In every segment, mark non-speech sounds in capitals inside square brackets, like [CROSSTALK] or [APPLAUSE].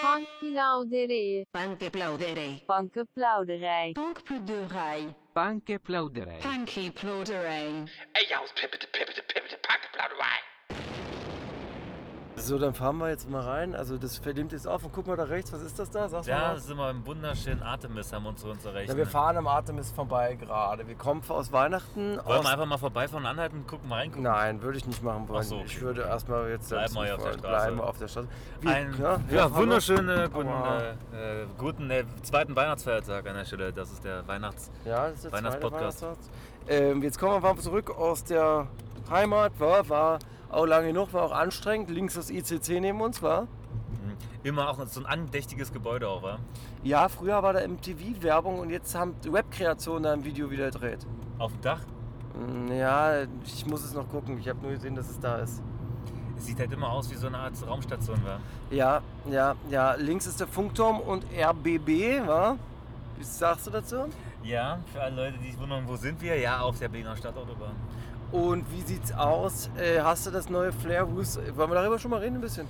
Pankplauderij. Pankplauderij. Pankplauderij. Pankplauderij. Pankplauderij. Pankplauderij. Ey, ja, pippete, pippete, pippete, pankplauderij. So, dann fahren wir jetzt mal rein. Also das verdimmt jetzt auf und guck mal da rechts, was ist das da? Sag's Ja, mal. sind wir im wunderschönen Artemis, haben wir uns zu uns erreicht. Ja, wir fahren am Artemis vorbei gerade. Wir kommen aus Weihnachten. Wollen aus wir einfach mal vorbeifahren und anhalten und gucken, mal reingucken? Nein, würde ich nicht machen wollen. So, okay. Ich würde erstmal jetzt Bleiben wir auf der. Straße. Bleiben wir auf der Straße. Wie- Ein ja, ja, fahren wir. wunderschöne, guten, äh, äh, guten äh, zweiten Weihnachtsfeiertag an der Stelle. Das ist der Weihnachts... Ja, das ist der Weihnachtspodcast. Weihnachtstag. Ähm, jetzt kommen wir mal zurück aus der Heimat. War, war auch lange genug, war auch anstrengend. Links das ICC neben uns, war. Immer auch so ein andächtiges Gebäude auch, war. Ja, früher war da MTV-Werbung und jetzt haben die Webkreationen da ein Video wieder gedreht. Auf dem Dach. Mm, Ja, ich muss es noch gucken. Ich habe nur gesehen, dass es da ist. Es sieht halt immer aus wie so eine Art Raumstation, war. Ja, ja, ja. Links ist der Funkturm und RBB, wa? Was sagst du dazu? Ja, für alle Leute, die sich wundern, wo sind wir? Ja, auf der Berliner Stadtautobahn. Und wie sieht's aus? Äh, hast du das neue Flair Who's? Wollen wir darüber schon mal reden ein bisschen?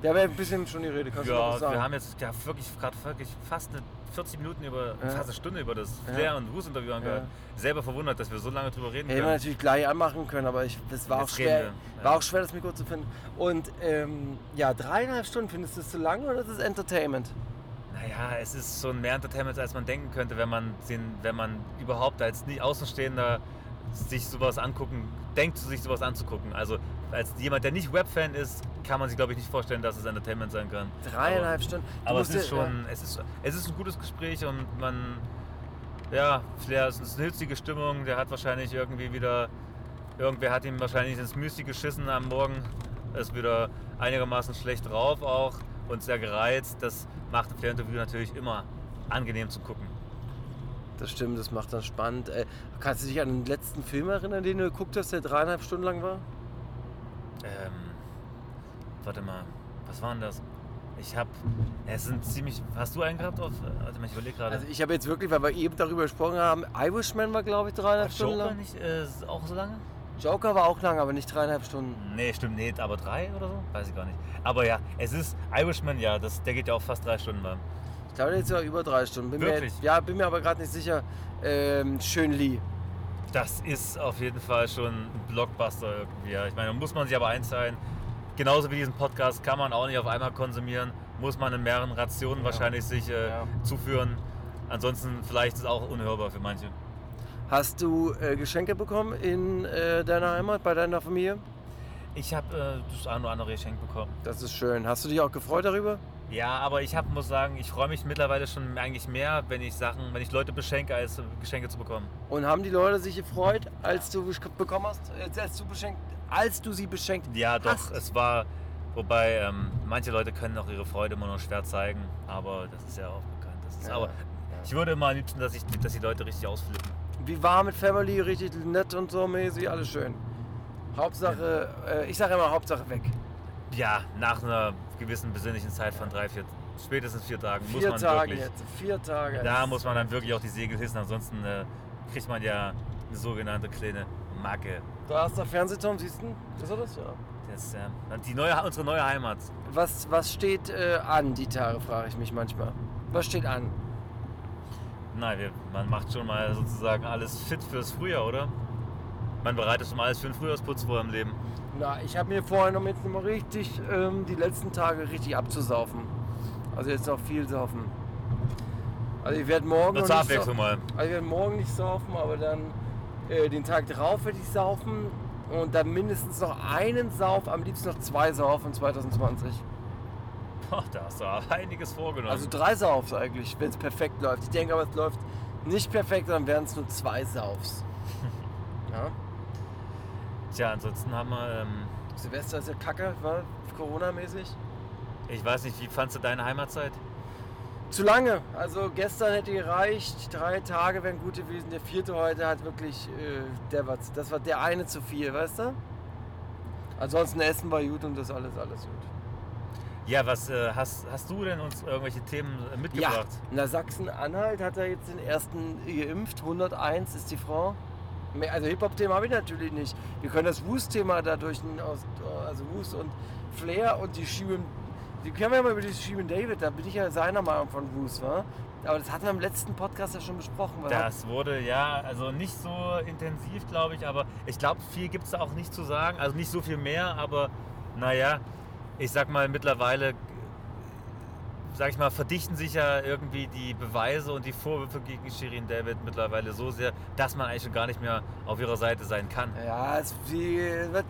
Wir haben ja ein bisschen schon die Rede, kannst du Ja, was sagen? wir haben jetzt ja, wirklich gerade wirklich fast eine 40 Minuten über, Ja. fast eine Stunde über das Ja. Flair und Wus Interview angehört. Ja. Selber verwundert, dass wir so lange drüber reden Hätten wir können. natürlich gleich anmachen können, aber ich, das war auch, Jetzt schwer, ja. war auch schwer, das Mikro zu finden. Und ähm, ja, dreieinhalb Stunden, findest du das zu lang oder ist es Entertainment? Naja, es ist schon mehr Entertainment, als man denken könnte, wenn man, den, wenn man überhaupt als nicht Außenstehender sich sowas angucken, denkt, sich sowas anzugucken. Also als jemand, der nicht Webfan ist, kann man sich, glaube ich, nicht vorstellen, dass es Entertainment sein kann. Dreieinhalb Stunden. Du Aber es ist schon, es ist, es ist ein gutes Gespräch und man, ja, Flair, es ist eine hitzige Stimmung. Der hat wahrscheinlich irgendwie wieder, irgendwer hat ihm wahrscheinlich ins Müsli geschissen am Morgen. Ist wieder einigermaßen schlecht drauf auch und sehr gereizt. Das macht ein Flair-Interview natürlich immer angenehm zu gucken. Das stimmt, das macht das spannend. Äh, kannst du dich an den letzten Film erinnern, den du geguckt hast, der dreieinhalb Stunden lang war? Ähm, warte mal, was war denn das? Ich hab, es sind ziemlich, hast du einen gehabt auf, warte mal, ich überlege gerade. Also ich habe jetzt wirklich, weil wir eben darüber gesprochen haben, Irishman war glaube ich dreieinhalb Stunden Joker lang. nicht äh, auch so lange? Joker war auch lang, aber nicht dreieinhalb Stunden. Nee, stimmt, nee, aber drei oder so? Weiß ich gar nicht. Aber ja, es ist Irishman, ja, das, der geht ja auch fast drei Stunden lang. Ich glaube, ist ja über drei Stunden. Bin Wirklich? Mir, ja, bin mir aber gerade nicht sicher. Ähm, Schön Lee. Das ist auf jeden Fall schon ein Blockbuster irgendwie. Ja. Ich meine, da muss man sich aber einteilen. Genauso wie diesen Podcast kann man auch nicht auf einmal konsumieren. Muss man in mehreren Rationen wahrscheinlich sich äh, Ja. zuführen. Ansonsten vielleicht ist es auch unhörbar für manche. Hast du äh, Geschenke bekommen in äh, deiner Heimat, bei deiner Familie? Ich habe äh, das eine oder andere Geschenk bekommen. Das ist schön. Hast du dich auch gefreut darüber? Ja, aber ich hab, muss sagen, ich freue mich mittlerweile schon eigentlich mehr, wenn ich Sachen, wenn ich Leute beschenke, als Geschenke zu bekommen. Und haben die Leute sich gefreut, als du bekommen hast, äh, als du beschenkt, als du sie beschenkt Ja, doch, hast? es war. Wobei, ähm, manche Leute können auch ihre Freude immer nur schwer zeigen, aber das ist ja auch bekannt. Das ist, Ja, aber ja. ich würde immer am liebsten, dass, ich, dass die Leute richtig ausflippen. Wie war mit Family, richtig nett und so mäßig, alles schön. Hauptsache, äh, ich sage immer Hauptsache weg. Ja, nach einer gewissen besinnlichen Zeit von drei, vier, spätestens vier Tagen muss Vier man Tage wirklich. jetzt, vier Tage. Da muss man dann wirklich auch die Segel hissen, ansonsten äh, kriegt man ja eine sogenannte kleine Macke. Da hast du Fernsehturm, siehst du? Ist er das? Ja. Das ist äh, die neue, unsere neue Heimat. Was, was steht äh, an, die Tage, frage ich mich manchmal. Was steht an? Nein, wir, man macht schon mal sozusagen alles fit fürs Frühjahr, oder? Man bereitet schon mal alles für den Frühjahrsputz vor im Leben. Na, ich habe mir vorgenommen, jetzt nochmal richtig ähm, die letzten Tage richtig abzusaufen. Also jetzt noch viel saufen. Also ich werde morgen zur nicht Abwechslung mal. Also ich werde morgen nicht saufen, aber dann äh, den Tag drauf werde ich saufen und dann mindestens noch einen Sauf, am liebsten noch zwei Saufen 2020. Boah, da hast du einiges vorgenommen. Also drei Saufs eigentlich, wenn es perfekt läuft. Ich denke aber, es läuft nicht perfekt, dann werden es nur zwei Saufs. [LAUGHS] Ja. Tja, ansonsten haben wir, ähm, Silvester ist ja kacke, war Corona-mäßig. ich weiß nicht, wie fandst du deine Heimatzeit? Zu lange. Also gestern hätte gereicht, drei Tage wären gut gewesen. Der vierte heute hat wirklich, äh, der war, das war der eine zu viel, weißt du? Ansonsten Essen war gut und das alles, alles gut. Ja, was äh, hast, hast du denn uns irgendwelche Themen äh, mitgebracht? Ja, na Sachsen-Anhalt hat er jetzt den ersten geimpft. 101 ist die Frau. Also Hip-Hop-Thema habe ich natürlich nicht. Wir können das Wust-Thema dadurch, also Wust und Flair und die schieben, die können wir ja mal über die Shirin David, da bin ich ja seiner Meinung von Bruce, wa? Aber das hatten wir im letzten Podcast ja schon besprochen. weil Das wurde ja, also nicht so intensiv, glaube ich, aber ich glaube, viel gibt es da auch nicht zu sagen. Also nicht so viel mehr, aber naja, ich sag mal, mittlerweile, sag ich mal, verdichten sich ja irgendwie die Beweise und die Vorwürfe gegen Shirin David mittlerweile so sehr, dass man eigentlich schon gar nicht mehr auf ihrer Seite sein kann. Ja, es die, wird,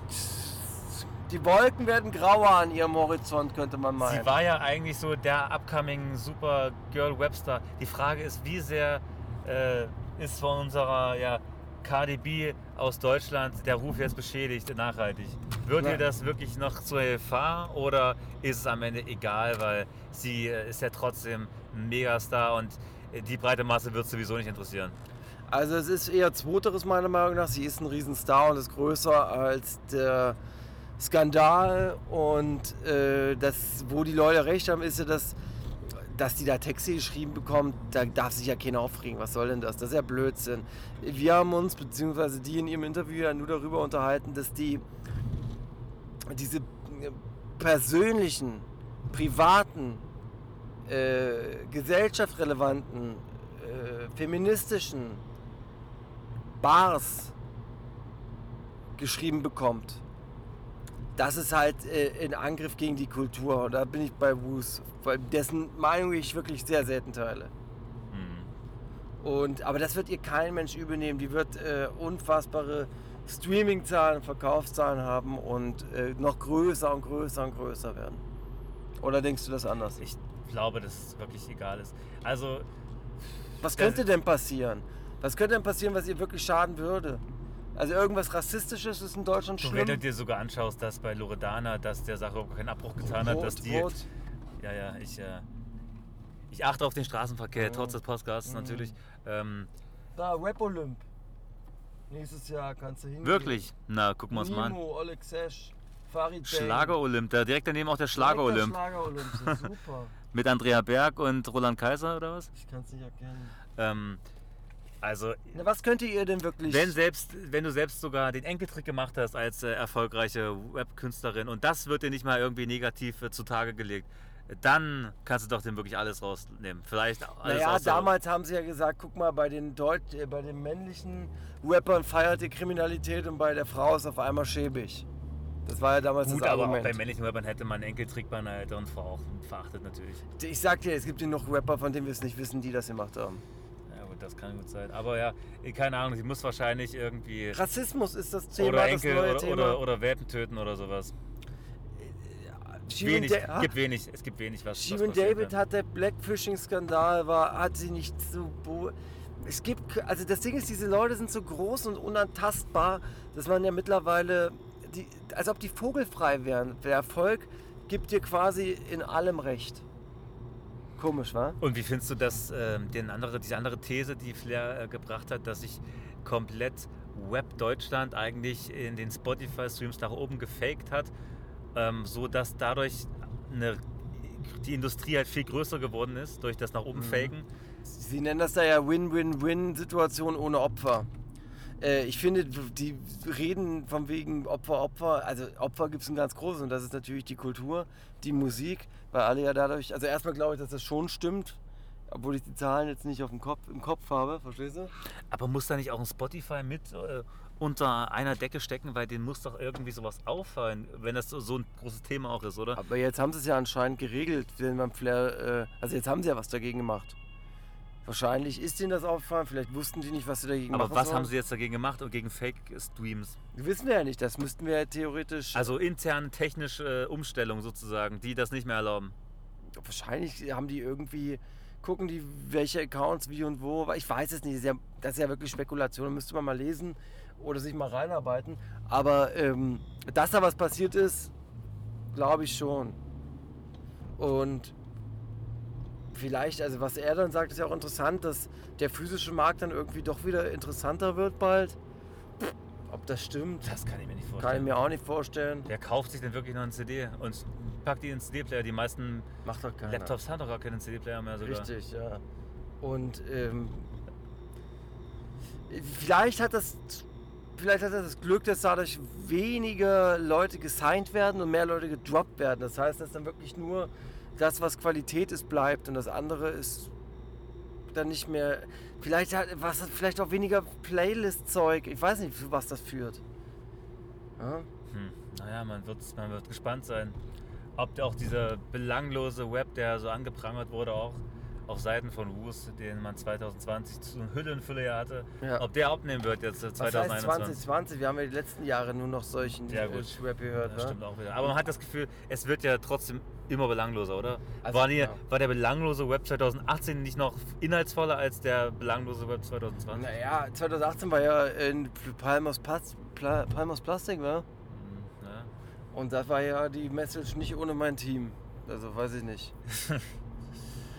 die Wolken werden grauer an ihrem Horizont, könnte man meinen. Sie war ja eigentlich so der upcoming Super Girl Webstar. Die Frage ist, wie sehr äh, ist von unserer ja, KDB aus Deutschland der Ruf jetzt beschädigt, nachhaltig? Wird ihr das wirklich noch zur Gefahr oder ist es am Ende egal, weil sie äh, ist ja trotzdem ein Megastar und äh, die breite Masse wird sowieso nicht interessieren? Also es ist eher zweiteres meiner Meinung nach. Sie ist ein Riesenstar und ist größer als der Skandal. Und äh, das, wo die Leute recht haben, ist ja, dass, dass die da Texte geschrieben bekommt. Da darf sich ja keiner aufregen. Was soll denn das? Das ist ja Blödsinn. Wir haben uns, beziehungsweise die in ihrem Interview ja nur darüber unterhalten, dass die diese äh, persönlichen, privaten, äh, gesellschaftsrelevanten, äh, feministischen Bars geschrieben bekommt. Das ist halt äh, ein Angriff gegen die Kultur. Und da bin ich bei Woos, weil dessen Meinung ich wirklich sehr selten teile. Hm. Und, aber das wird ihr kein Mensch übernehmen. Die wird äh, unfassbare Streaming-Zahlen, Verkaufszahlen haben und äh, noch größer und größer und größer werden. Oder denkst du das anders? Ich glaube, dass es wirklich egal ist. Also, Was könnte denn passieren? Was könnte denn passieren, was ihr wirklich schaden würde? Also irgendwas Rassistisches ist in Deutschland du, schlimm. wenn du dir sogar anschaust, dass bei Loredana, dass der Sache überhaupt keinen Abbruch getan hat, Rot, dass die. rot. Ja, ja, ich, äh, ich achte auf den Straßenverkehr, trotz des Podcasts Mhm. natürlich. Ähm, Da, Rap Olymp. Nächstes Jahr kannst du hingehen. wirklich? Na, gucken wir uns mal an. Nemo, Oleg Sesh, Farid. Schlager-Olymp, da direkt daneben auch der Schlager-Olymp. Schlager-Olymp, ist super. [LAUGHS] Mit Andrea Berg und Roland Kaiser oder was? Ich kann es nicht erkennen. Ähm, also, Na, was könntet ihr denn wirklich... wenn, selbst, wenn du selbst sogar den Enkeltrick gemacht hast als äh, erfolgreiche Webkünstlerin und das wird dir nicht mal irgendwie negativ äh, zutage gelegt, dann kannst du doch dem wirklich alles rausnehmen. Vielleicht alles Naja, damals haben sie ja gesagt, guck mal, bei den, Deut äh, bei den männlichen Rappern feiert die Kriminalität und bei der Frau ist auf einmal schäbig. Das war ja damals Gut, das aber auch bei männlichen Rappern hätte man Enkeltrick bei einer älteren Frau auch verachtet natürlich. ich sag dir, es gibt ja noch Rapper, von denen wir es nicht wissen, die das gemacht haben. Gut, das kann gut sein. Aber ja, eh, keine Ahnung, sie muss wahrscheinlich irgendwie Rassismus ist das Thema, oder das Enkel neue oder, Thema. oder, oder Welpen töten oder sowas. Wenig, Da- gibt wenig, es gibt wenig, was passieren David kann. hat der Blackfishing-Skandal war, hat sie nicht so. Es gibt, also das Ding ist, diese Leute sind so groß und unantastbar, dass man ja mittlerweile, die, als ob die vogelfrei wären. Der Erfolg gibt dir quasi in allem recht. Komisch, wa? Und wie findest du das, ähm, den andere, diese andere These, die Flair äh, gebracht hat, dass sich komplett Web Deutschland eigentlich in den Spotify-Streams nach oben gefaked hat, ähm, so dass dadurch eine, die Industrie halt viel größer geworden ist durch das nach oben Mhm. Faken. Sie nennen das da ja Win-Win-Win-Situation ohne Opfer. Äh, ich finde, die reden von wegen Opfer, Opfer. Also Opfer gibt es ein ganz großes und das ist natürlich die Kultur, die Musik, weil alle ja dadurch, also erstmal glaube ich, dass das schon stimmt, obwohl ich die Zahlen jetzt nicht auf dem Kopf, im Kopf habe, verstehst du? Aber muss da nicht auch ein Spotify mit äh, unter einer Decke stecken, weil denen muss doch irgendwie sowas auffallen, wenn das so, so ein großes Thema auch ist, oder? Aber jetzt haben sie es ja anscheinend geregelt, wenn man Flair, äh, also jetzt haben sie ja was dagegen gemacht. Wahrscheinlich ist ihnen das aufgefallen, vielleicht wussten die nicht, was sie dagegen Aber machen was sollen. haben sie jetzt dagegen gemacht und gegen Fake-Streams? Wissen wir ja nicht, das müssten wir ja theoretisch... Also interne technische Umstellung sozusagen, die das nicht mehr erlauben. wahrscheinlich haben die irgendwie, gucken die, welche Accounts wie und wo, ich weiß es nicht, das ist ja, das ist ja wirklich Spekulation, müsste man mal lesen oder sich mal reinarbeiten. Aber ähm, dass da was passiert ist, glaube ich schon. Und vielleicht, also was er dann sagt, ist ja auch interessant, dass der physische Markt dann irgendwie doch wieder interessanter wird bald. Ob das stimmt, Das kann ich mir nicht vorstellen. kann ich mir auch nicht vorstellen. Wer kauft sich denn wirklich noch einen CD und packt die in den CD-Player? Die meisten Macht doch keiner. Laptops haben doch gar keinen CD-Player mehr sogar. Richtig, ja. Und ähm, vielleicht hat das vielleicht hat er das Glück, dass dadurch weniger Leute gesigned werden und mehr Leute gedroppt werden. Das heißt, dass dann wirklich nur das, was Qualität ist, bleibt und das andere ist dann nicht mehr. Vielleicht hat was vielleicht auch weniger Playlist-Zeug. Ich weiß nicht, was das führt. Ja? Hm. Naja, man wird, man wird gespannt sein, ob auch dieser belanglose Web, der so angeprangert wurde, auch auf Seiten von Woos, den man 2020 zu Hülle und Fülle ja hatte, Ja. ob der abnehmen wird jetzt äh, Was heißt 2021. 2020? Wir haben ja die letzten Jahre nur noch solchen Ja, äh, gut. Rap gehört. Das ne? stimmt auch wieder. Aber man hat das Gefühl, es wird ja trotzdem immer belangloser, oder? Also, war, die, ja. war der belanglose Web 2018 nicht noch inhaltsvoller als der belanglose Web 2020? Naja, 2018 war ja in Palmos, Pas- Pla Palmos Plastik, Ja. Und das war ja die Message nicht ohne mein Team. Also weiß ich nicht. [LAUGHS]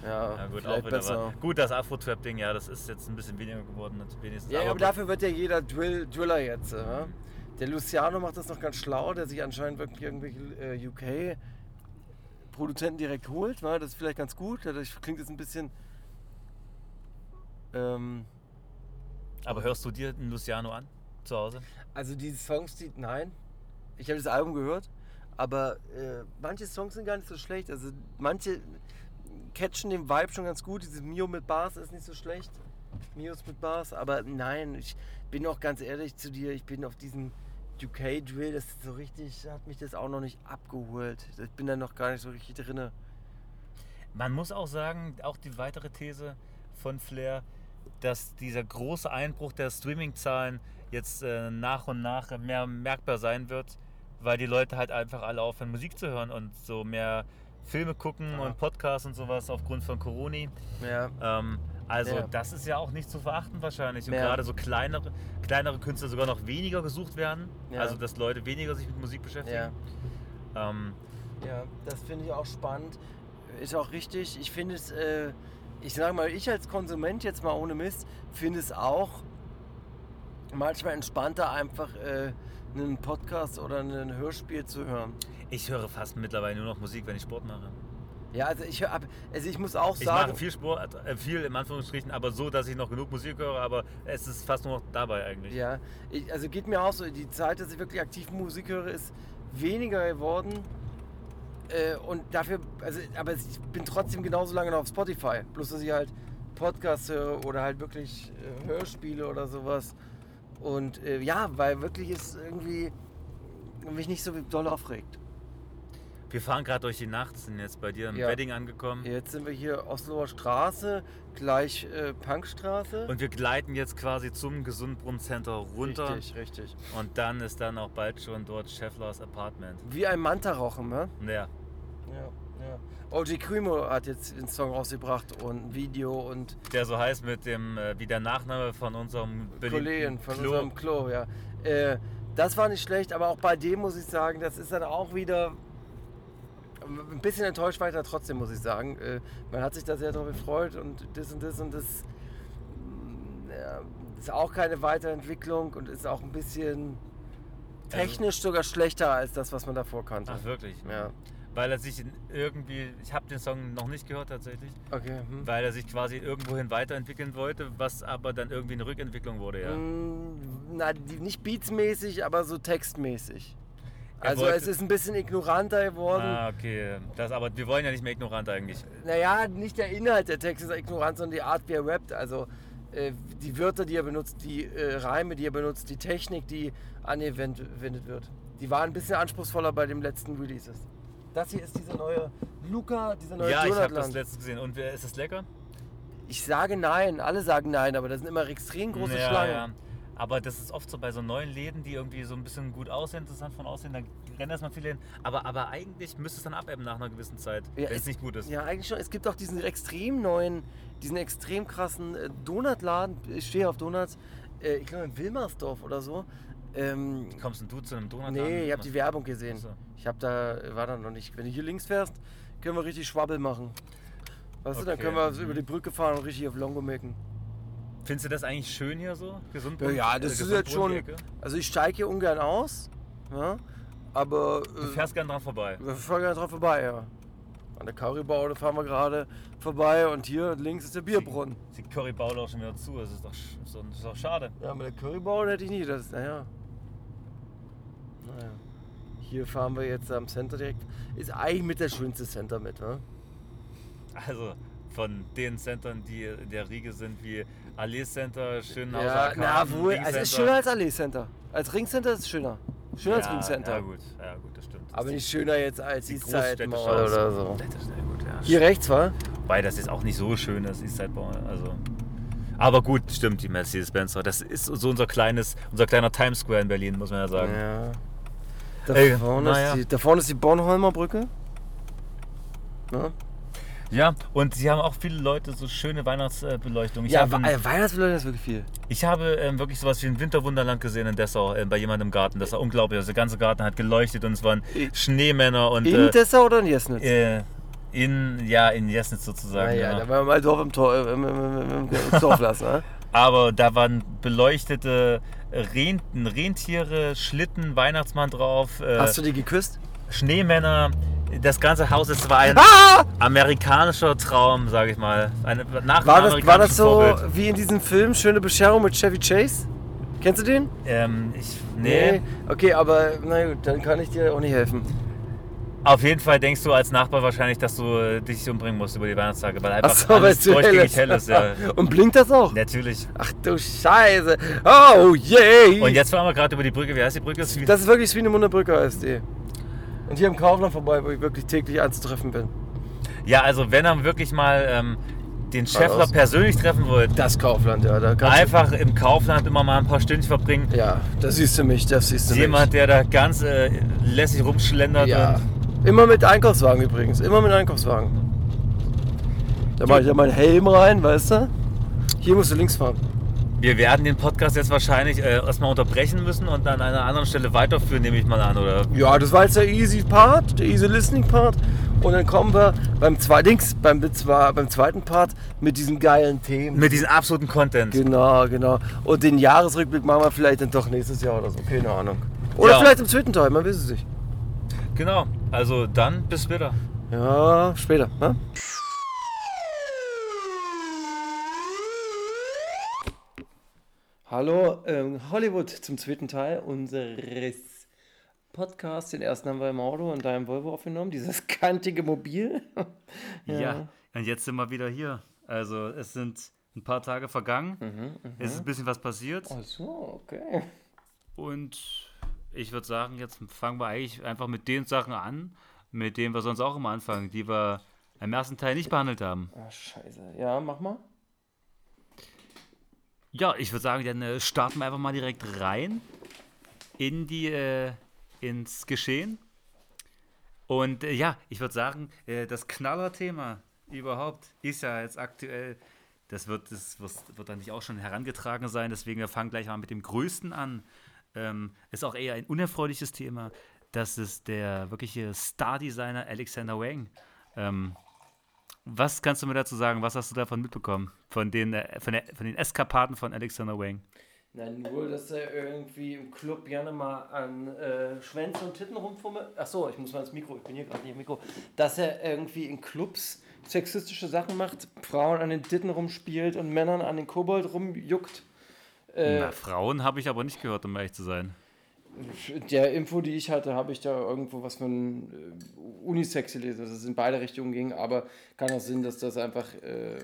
ja, Ja, gut, auch wieder. besser. Aber gut, das Afro-Trap-Ding, ja, das ist jetzt ein bisschen weniger geworden, wenigstens. Ja, aber, gut. dafür wird ja jeder Drill, Driller jetzt. Ja? Der Luciano macht das noch ganz schlau, der sich anscheinend wirklich irgendwelche äh, UK-Produzenten direkt holt. Wa? Das ist vielleicht ganz gut. Das klingt jetzt ein bisschen. Ähm, Aber hörst du dir den Luciano an zu Hause? also die Songs, die. Nein. Ich habe das Album gehört. Aber äh, manche Songs sind gar nicht so schlecht. Also manche catchen den Vibe schon ganz gut. Dieses Mio mit Bars ist nicht so schlecht. Mios mit Bars. Aber nein, ich bin auch ganz ehrlich zu dir. Ich bin auf diesem UK-Drill, das ist so richtig, hat mich das auch noch nicht abgeholt. Ich bin da noch gar nicht so richtig drin. Man muss auch sagen, auch die weitere These von Flair, dass dieser große Einbruch der Streaming-Zahlen jetzt äh, nach und nach mehr merkbar sein wird, weil die Leute halt einfach alle aufhören, Musik zu hören und so mehr Filme gucken Ja. und Podcasts und sowas aufgrund von Corona. Ja. Ähm, also Ja. das ist ja auch nicht zu verachten wahrscheinlich. Und Ja. gerade so kleinere, kleinere Künstler sogar noch weniger gesucht werden. Ja. Also dass Leute weniger sich mit Musik beschäftigen. Ja. Ähm, das finde ich auch spannend. Ist auch richtig. Ich finde es, äh, ich sage mal, ich als Konsument jetzt mal ohne Mist, finde es auch manchmal entspannter, einfach äh, einen Podcast oder ein Hörspiel zu hören. Ich höre fast mittlerweile nur noch Musik, wenn ich Sport mache. Ja, also ich, hör, ab- also ich muss auch Ich sagen, mache viel Sport, äh, viel im Anführungsstrichen, aber so, dass ich noch genug Musik höre, aber es ist fast nur noch dabei eigentlich. ja, ich, also geht mir auch so, die Zeit, dass ich wirklich aktiv Musik höre, ist weniger geworden. Äh, und dafür, also, aber ich bin trotzdem genauso lange noch auf Spotify. Bloß, dass ich halt Podcasts höre oder halt wirklich äh, Hörspiele oder sowas. Und äh, ja, weil wirklich es irgendwie mich nicht so doll aufregt. Wir fahren gerade durch die Nacht, sind jetzt bei dir im Ja. Wedding angekommen Jetzt sind wir hier Osloer Straße, gleich äh, Punkstraße. und wir gleiten jetzt quasi zum Gesundbrunnen Center runter Richtig, richtig. und dann ist dann auch bald schon dort Schefflers Apartment. Wie ein Manta rauchen, ne? Ja, Ja, ja. OG Crimo hat jetzt den Song rausgebracht und ein Video und der so heißt mit dem, äh, wie der Nachname von unserem Kollegen von Klo. unserem Klo, ja. Äh, das war nicht schlecht, aber auch bei dem muss ich sagen, das ist dann auch wieder ein bisschen enttäuscht weiter trotzdem, muss ich sagen. Äh, man hat sich da sehr drauf gefreut und das und das und das mm, ja, ist auch keine Weiterentwicklung und ist auch ein bisschen Also technisch sogar schlechter als das, was man davor kannte. Ach wirklich? Ja, Weil er sich irgendwie, ich habe den Song noch nicht gehört tatsächlich, okay. Hm. weil er sich quasi irgendwohin weiterentwickeln wollte, was aber dann irgendwie eine Rückentwicklung wurde, ja. Mm, Na, nicht beatsmäßig, aber so textmäßig. Er Also wollte- es ist ein bisschen ignoranter geworden. Ah, okay. Das, aber wir wollen ja nicht mehr ignorant eigentlich. Naja, nicht der Inhalt der Texte ist ignorant, sondern die Art, wie er rappt. Also äh, die Wörter, die er benutzt, die äh, Reime, die er benutzt, die Technik, die angewendet wird. Die waren ein bisschen anspruchsvoller bei dem letzten Releases. Das hier ist dieser neue Luca, dieser neue ja, ich habe das letztens gesehen. Und ist es lecker? Ich sage nein, alle sagen nein, aber das sind immer extrem große ja, Schlangen. Ja. Aber das ist oft so bei so neuen Läden, die irgendwie so ein bisschen gut aussehen, interessant von aussehen, da rennen erstmal viele hin. Aber, aber eigentlich müsste es dann abebben nach einer gewissen Zeit, Ja, wenn es nicht gut ist. Ja, eigentlich schon. Es gibt auch diesen extrem neuen, diesen extrem krassen äh, Donutladen. Ich stehe auf Donuts. Äh, ich glaube in Wilmersdorf oder so. Ähm, Kommst denn du zu einem Donut? nee, ich habe die Werbung gesehen. So. Ich habe da, war da noch nicht. Wenn du hier links fährst, können wir richtig Schwabbel machen. Weißt du, dann Okay, können wir mhm. über die Brücke fahren und richtig auf Longo mecken. Findest du das eigentlich schön hier so? Gesund Ja, ja, das ist jetzt schon. Also ich steige hier ungern aus. Ja, aber. Du Äh, fährst gern dran vorbei. wir fahren ja drauf vorbei, ja. An der Currybaude fahren wir gerade vorbei und hier links ist der Bierbrunnen. Ist die Currybaule auch schon wieder zu. Das ist doch, so- das ist doch schade. Ja, mit der Currybaude hätte ich nie. Das, naja. Naja. Hier fahren wir jetzt am Center direkt. Ist eigentlich mit der schönste Center mit, ne? Also von den Centern, die in der Riege sind, wie Allee Center, Schönhauser Ja, Arkaden, na wohl. Ring Also es ist schöner als Allee Center. Als Ring Center ist es schöner. Schöner als ja, Ring Center. Ja gut, ja gut, das stimmt. Das Aber ist nicht schöner jetzt als die Eastside Mall oder so. Das ist, ja gut, ja. Hier rechts war? Wobei das jetzt auch nicht so schön ist, Eastside Mall. Also. Aber gut, stimmt, die Mercedes-Benz. Das ist so unser kleines, unser kleiner Times Square in Berlin, muss man ja sagen. Ja. Da, Ey, vorne ist die, da vorne ist die Bornholmer Brücke. Ne? Ja, und sie haben auch viele Leute so schöne Weihnachtsbeleuchtung. Ich Ja, habe, ein- äh, Weihnachtsbeleuchtung ist wirklich viel. ich habe ähm, wirklich sowas wie ein Winterwunderland gesehen in Dessau, äh, bei jemandem im Garten. Das war unglaublich. Also der ganze Garten hat geleuchtet und es waren I- Schneemänner und In Dessau oder in Jesnitz? äh, in, ja, in Jesnitz sozusagen. Naja, ja. da wollen wir mal Dorf im, Tor, äh, im, im, im, im Dorf lassen. Ne? [LAUGHS] Aber da waren beleuchtete Ren Rentiere, Schlitten, Weihnachtsmann drauf, äh, Hast du die geküsst? Schneemänner. Das ganze Haus, es war ein Ah! amerikanischer Traum, sage ich mal. Eine, nach War das, war das so Vorbild. wie in diesem Film Schöne Bescherung mit Chevy Chase? Kennst du den? Ähm, ich, nee. Okay, aber na gut, dann kann ich dir auch nicht helfen. Auf jeden Fall denkst du als Nachbar wahrscheinlich, dass du äh, dich umbringen musst über die Weihnachtstage, weil einfach weil alles es zu hell durchgängig ist. hell ist. Ja. [LAUGHS] Und blinkt das auch? Natürlich. Ach du Scheiße. Oh yay. Und jetzt fahren wir gerade über die Brücke. Wie heißt die Brücke? Das ist Das ist wirklich Swinemünder Brücke heißt die. Und hier im Kaufland vorbei, wo ich wirklich täglich anzutreffen bin. ja, also wenn ihr wirklich mal ähm, den Schäffler aus. persönlich treffen wollt, Das Kaufland, ja. Da kannst einfach im Kaufland immer mal ein paar Stündchen verbringen. ja, da siehst du mich, das siehst du Jemand, der da ganz äh, lässig rumschlendert. mich. Ja. Immer mit Einkaufswagen übrigens. Immer mit Einkaufswagen. Da mache ich ja meinen Helm rein, weißt du? Hier musst du links fahren. Wir werden den Podcast jetzt wahrscheinlich äh, erstmal unterbrechen müssen und an einer anderen Stelle weiterführen, nehme ich mal an, oder? Ja, das war jetzt der easy Part, der easy listening Part. Und dann kommen wir beim, zwei, links, beim, beim zweiten Part mit diesen geilen Themen. Mit diesem absoluten Content. Genau, genau. Und den Jahresrückblick machen wir vielleicht dann doch nächstes Jahr oder so. Keine Ahnung. Oder Ja. vielleicht im zweiten Teil, man weiß es nicht. Genau. Also dann bis später. Ja, später. Ne? Hallo, ähm, Hollywood zum zweiten Teil unseres Podcasts. Den ersten haben wir im Auto in deinem Volvo aufgenommen, dieses [LAUGHS] kantige Mobil. [LAUGHS] Ja. Und jetzt sind wir wieder hier. Also es sind ein paar Tage vergangen. Es ist ein bisschen was passiert. Ach so, okay. Und ich würde sagen, jetzt fangen wir eigentlich einfach mit den Sachen an, mit denen wir sonst auch immer anfangen, die wir im ersten Teil nicht behandelt haben. Ah, scheiße. Ja, mach mal. Ja, ich würde sagen, dann äh, starten wir einfach mal direkt rein in die, äh, ins Geschehen. Und äh, ja, ich würde sagen, äh, das Knallerthema überhaupt ist ja jetzt aktuell, das wird, das wird, dann nicht auch schon herangetragen sein, deswegen wir fangen gleich mal mit dem Größten an. Ähm, ist auch eher ein unerfreuliches Thema. Das ist der wirkliche Star-Designer Alexander Wang. Ähm, was kannst du mir dazu sagen? Was hast du davon mitbekommen? Von den, äh, von, der, von den Eskapaden von Alexander Wang? Na, nur, dass er irgendwie im Club gerne mal an äh, Schwänze und Titten rumfummelt. Ach so, ich muss mal ins Mikro, ich bin hier gerade nicht im Mikro. Dass er irgendwie in Clubs sexistische Sachen macht, Frauen an den Titten rumspielt und Männern an den Kobold rumjuckt. Äh, Na, Frauen habe ich aber nicht gehört, um ehrlich zu sein. Der Info, die ich hatte, habe ich da irgendwo was von äh, Unisex gelesen, dass es in beide Richtungen ging, aber kann auch Sinn, dass das einfach äh,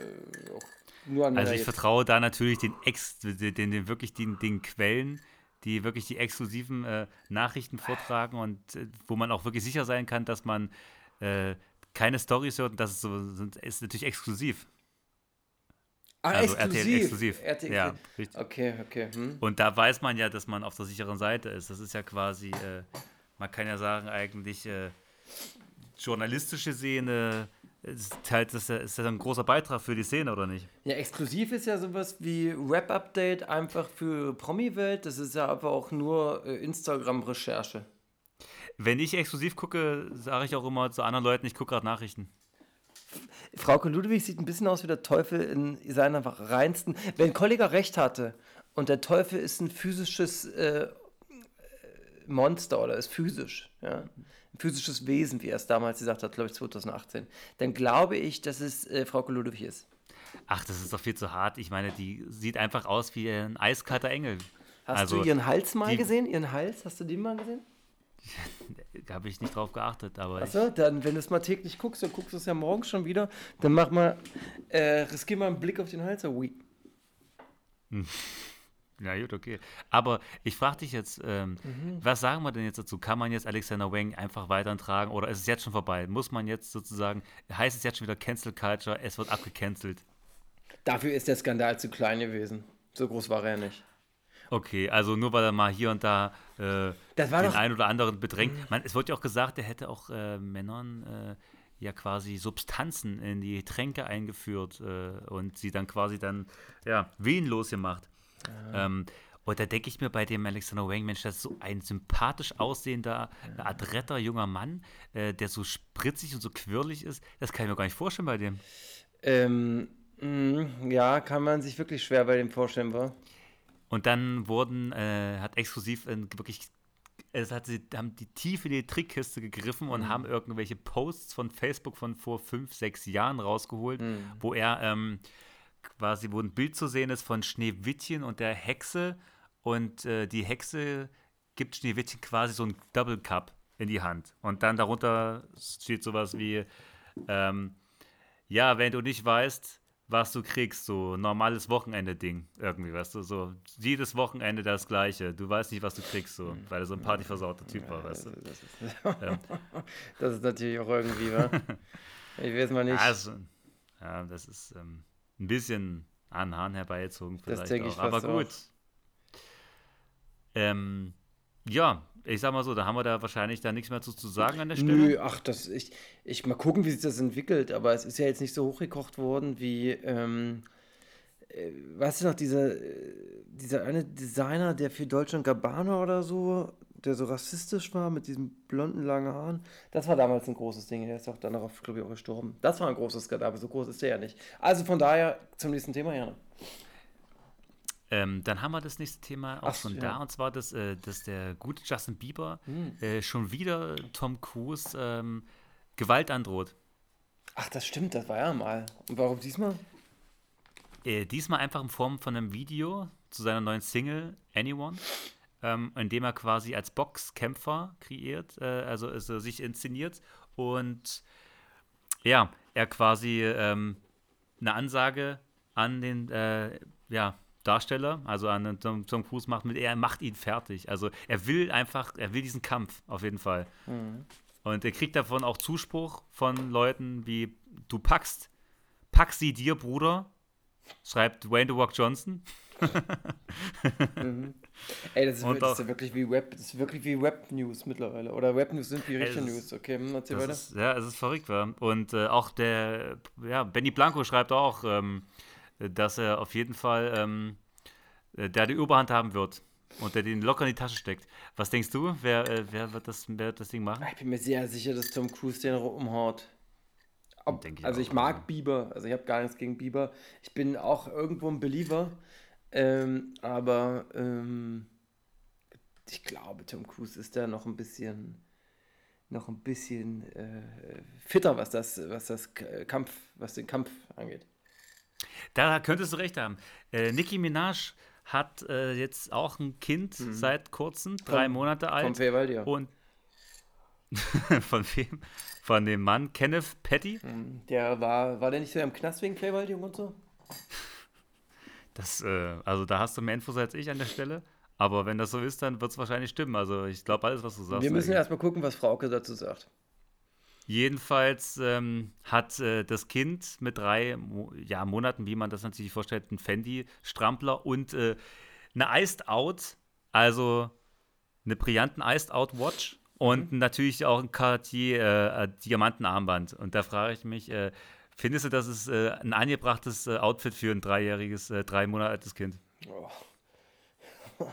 nur an Also ich vertraue da natürlich den, Ex, den, den, wirklich den, den Quellen, die wirklich die exklusiven äh, Nachrichten vortragen und äh, wo man auch wirklich sicher sein kann, dass man äh, keine Stories hört und das ist, so, ist natürlich exklusiv. Ah, also RTL exklusiv. RTL. Ja, richtig. Okay, okay. Hm. Und da weiß man ja, dass man auf der sicheren Seite ist. Das ist ja quasi, äh, man kann ja sagen, eigentlich äh, journalistisch gesehen, äh, ist, halt, das, ist das ein großer Beitrag für die Szene, oder nicht? Ja, exklusiv ist ja sowas wie Rap-Update einfach für Promi-Welt. Das ist ja aber auch nur äh, Instagram-Recherche. Wenn ich exklusiv gucke, sage ich auch immer zu anderen Leuten, ich gucke gerade Nachrichten. Frauke Ludwig sieht ein bisschen aus wie der Teufel in seiner reinsten. Wenn Kollega recht hatte und der Teufel ist ein physisches äh, Monster oder ist physisch, ja, ein physisches Wesen, wie er es damals gesagt hat, glaube ich 2018, dann glaube ich, dass es äh, Frau Ludwig ist. Ach, das ist doch viel zu hart. Ich meine, die sieht einfach aus wie ein eiskalter Engel. Hast Also, du ihren Hals mal die- gesehen? Ihren Hals? Hast du den mal gesehen? [LAUGHS] Habe ich nicht drauf geachtet, aber Achso, dann, wenn du es mal täglich guckst, dann guckst du es ja morgen schon wieder, dann mach mal, äh, riskier mal einen Blick auf den Hals. Oh, ui. ja gut, okay. Aber ich frage dich jetzt, ähm, Mhm. was sagen wir denn jetzt dazu? Kann man jetzt Alexander Wang einfach weitertragen oder ist es jetzt schon vorbei? Muss man jetzt sozusagen, heißt es jetzt schon wieder Cancel Culture, es wird abgecancelt? Dafür ist der Skandal zu klein gewesen. So groß war er nicht. Okay, also nur weil er mal hier und da äh, Das war den doch- einen oder anderen bedrängt. Man, es wurde ja auch gesagt, er hätte auch äh, Männern äh, ja quasi Substanzen in die Tränke eingeführt äh, und sie dann quasi dann ja wehenlos gemacht. Ähm, und da denke ich mir bei dem Alexander Wang, Mensch, das ist so ein sympathisch aussehender, adretter junger Mann, äh, der so spritzig und so quirlig ist. Das kann ich mir gar nicht vorstellen bei dem. Ähm, mh, ja, kann man sich wirklich schwer bei dem vorstellen, war. Und dann wurden, äh, hat exklusiv äh, wirklich, es hat sie, haben die tief in die Trickkiste gegriffen und haben irgendwelche Posts von Facebook von vor fünf, sechs Jahren rausgeholt, wo er ähm, quasi, wo ein Bild zu sehen ist von Schneewittchen und der Hexe. Und äh, die Hexe gibt Schneewittchen quasi so ein Double Cup in die Hand. Und dann darunter steht sowas wie, ähm, ja, wenn du nicht weißt, was du kriegst, so normales Wochenende-Ding irgendwie, weißt du, so jedes Wochenende das Gleiche. Du weißt nicht, was du kriegst, so, weil er so ein partyversauter Typ war, weißt du. Das ist, [LAUGHS] das ist natürlich auch irgendwie, wa? [LAUGHS] Ich weiß mal nicht. Also, ja, das ist ähm, ein bisschen an Haaren herbeigezogen vielleicht denke auch. ich Aber gut. Ähm, ja, ich sag mal so, da haben wir da wahrscheinlich da nichts mehr zu, zu sagen an der Stelle. Nö, ach, das ich, ich mal gucken, wie sich das entwickelt, aber es ist ja jetzt nicht so hochgekocht worden wie, ähm, äh, weißt du noch, dieser, äh, dieser eine Designer, der für Deutschland Gabbana oder so, der so rassistisch war mit diesen blonden langen Haaren, das war damals ein großes Ding, der ist auch danach, glaube ich, auch gestorben. Das war ein großes Skandal, aber so groß ist der ja nicht. Also von daher zum nächsten Thema, Jana. Ähm, dann haben wir das nächste Thema auch Ach, schon ja. da, und zwar, dass, äh, dass der gute Justin Bieber äh, schon wieder Tom Cruise ähm, Gewalt androht. Ach, das stimmt, das war ja mal. Und warum diesmal? Äh, diesmal einfach in Form von einem Video zu seiner neuen Single Anyone, ähm, in dem er quasi als Boxkämpfer kreiert, äh, also, also sich inszeniert und ja, er quasi ähm, eine Ansage an den äh, ja, Darsteller, also an Tom, Tom Cruise macht mit, er macht ihn fertig. Also er will einfach, er will diesen Kampf auf jeden Fall. Und er kriegt davon auch Zuspruch von Leuten wie du packst, pack sie dir, Bruder, schreibt Dwayne The Rock Johnson. [LAUGHS] Ey, das ist, das ist ja wirklich wie Web, das ist wirklich wie Web-News mittlerweile. Oder Web-News sind wie richtige News. Okay, hm, erzähl weiter. ist, ja, es ist verrückt, wa? Und äh, auch der, ja, Benny Blanco schreibt auch, ähm, dass er auf jeden Fall ähm, äh, der die Überhand haben wird und der den locker in die Tasche steckt. Was denkst du? Wer, äh, wer, wird, das, wer wird das Ding machen? Ich bin mir sehr sicher, dass Tom Cruise den umhaut. Ob, ich also auch, ich mag also. Bieber, also ich habe gar nichts gegen Bieber. Ich bin auch irgendwo ein Believer, ähm, aber ähm, ich glaube, Tom Cruise ist da noch ein bisschen, noch ein bisschen äh, fitter, was das, was das Kampf, was den Kampf angeht. Da könntest du recht haben. Äh, Nicki Minaj hat äh, jetzt auch ein Kind seit kurzem, drei Vom- Monate alt. Feyvaldia. Und [LAUGHS] von wem? Von dem Mann Kenneth Petty. Der war, war der nicht so im Knast wegen Feyvaldium und so? Das, äh, also da hast du mehr Infos als ich an der Stelle. Aber wenn das so ist, dann wird es wahrscheinlich stimmen. Also ich glaube alles, was du sagst. Wir müssen erstmal gucken, was Frauke dazu sagt. Jedenfalls ähm, hat äh, das Kind mit drei Mo ja, Monaten, wie man das natürlich vorstellt, einen Fendi-Strampler und äh, eine Iced Out, also eine brillanten Iced Out Watch und natürlich auch ein Cartier äh, Diamantenarmband. Und da frage ich mich, äh, findest du, das ist äh, ein angebrachtes äh, Outfit für ein dreijähriges, äh, drei Monate altes Kind? Oh. [LAUGHS]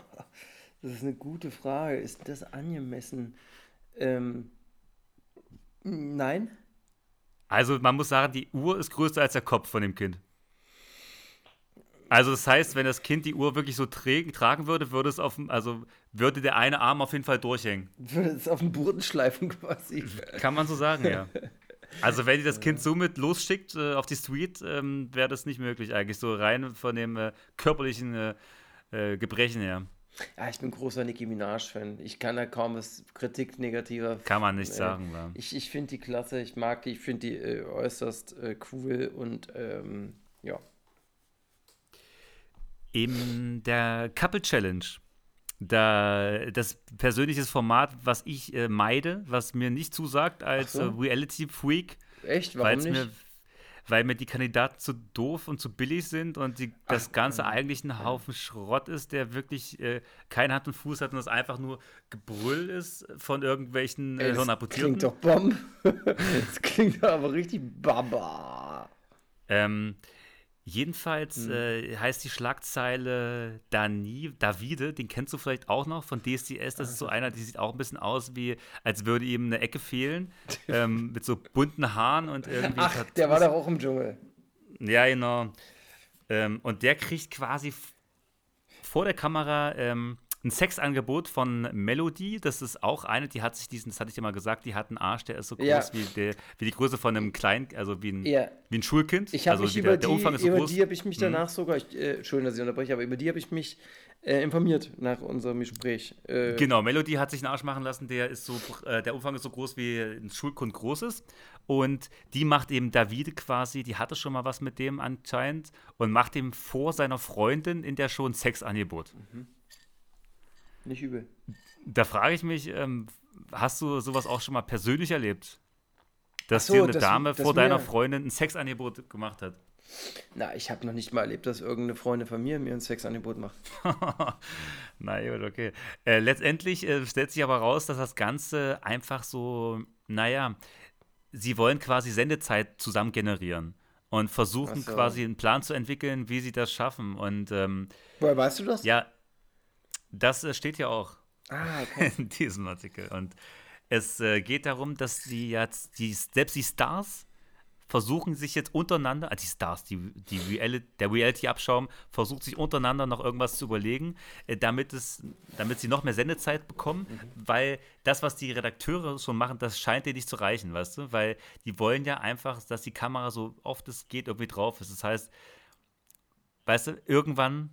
Das ist eine gute Frage. Ist das angemessen? Ähm, nein. Also man muss sagen, die Uhr ist größer als der Kopf von dem Kind. Also das heißt, wenn das Kind die Uhr wirklich so tragen würde, würde es auf dem, also würde der eine Arm auf jeden Fall durchhängen. Würde es auf den Boden schleifen quasi. Kann man so sagen, ja. [LAUGHS] Also wenn ihr das Kind somit losschickt äh, auf die Street, ähm, wäre das nicht möglich eigentlich, so rein von dem äh, körperlichen äh, äh, Gebrechen her. Ja, ich bin großer Nicki Minaj-Fan. Ich kann da kaum was Kritik negativer. Kann man nicht äh, sagen. Ja. Ich, ich finde die klasse, ich mag die, ich finde die äh, äußerst äh, cool und ähm, ja. In der Couple Challenge, da, das persönliches Format, was ich äh, meide, was mir nicht zusagt als so. äh, Reality Freak, Echt? Warum nicht? Weil mir die Kandidaten zu doof und zu billig sind und die, das Ach, Ganze eigentlich ein Haufen Schrott ist, der wirklich äh, keine Hand und Fuß hat und das einfach nur Gebrüll ist von irgendwelchen äh, Ey, das klingt doch Bomb. [LAUGHS] das klingt aber richtig Baba. Ähm, jedenfalls Mhm. äh, heißt die Schlagzeile Dani, Davide, den kennst du vielleicht auch noch von DSDS. Das ist so einer, die sieht auch ein bisschen aus, wie als würde ihm eine Ecke fehlen. [LAUGHS] ähm, mit so bunten Haaren und irgendwie. Ach, der war doch auch im Dschungel. Ja, genau. Ähm, und der kriegt quasi vor der Kamera ähm, ein Sexangebot von Melody. Das ist auch eine, die hat sich diesen, das hatte ich dir mal gesagt, die hat einen Arsch, der ist so groß Ja. wie, der, wie die Größe von einem Klein, also wie ein, Ja. wie ein Schulkind. Ich habe also mich wie über der, der die, Umfang ist so über groß. Mhm. die habe ich mich danach sogar, ich, äh, schön, dass ich unterbreche, aber über die habe ich mich äh, informiert nach unserem Gespräch. Äh, Genau, Melody hat sich einen Arsch machen lassen, der ist so, äh, der Umfang ist so groß wie ein Schulkund groß ist. Und die macht eben Davide quasi, die hatte schon mal was mit dem anscheinend und macht ihm vor seiner Freundin in der Show ein Sexangebot. Nicht übel. Da frage ich mich, ähm, hast du sowas auch schon mal persönlich erlebt? Dass so, dir eine das- Dame das vor deiner Freundin ein Sexangebot gemacht hat? Na, ich habe noch nicht mal erlebt, dass irgendeine Freundin von mir mir ein Sexangebot macht. [LAUGHS] Na gut, okay. Äh, letztendlich äh, stellt sich aber raus, dass das Ganze einfach so, naja, sie wollen quasi Sendezeit zusammen generieren und versuchen so. quasi einen Plan zu entwickeln, wie sie das schaffen. Und ähm, Woher weißt du das? ja, das äh, steht ja auch Ah, okay. [LAUGHS] in diesem Artikel. Und es äh, geht darum, dass sie jetzt, die, selbst die Stars versuchen sich jetzt untereinander, ah, die Stars, die, die Reali der Reality-Abschaum versucht sich untereinander noch irgendwas zu überlegen, äh, damit, es, damit sie noch mehr Sendezeit bekommen, weil das, was die Redakteure schon machen, das scheint denen nicht zu reichen, weißt du? Weil die wollen ja einfach, dass die Kamera so oft es geht irgendwie drauf ist. Das heißt, weißt du, irgendwann,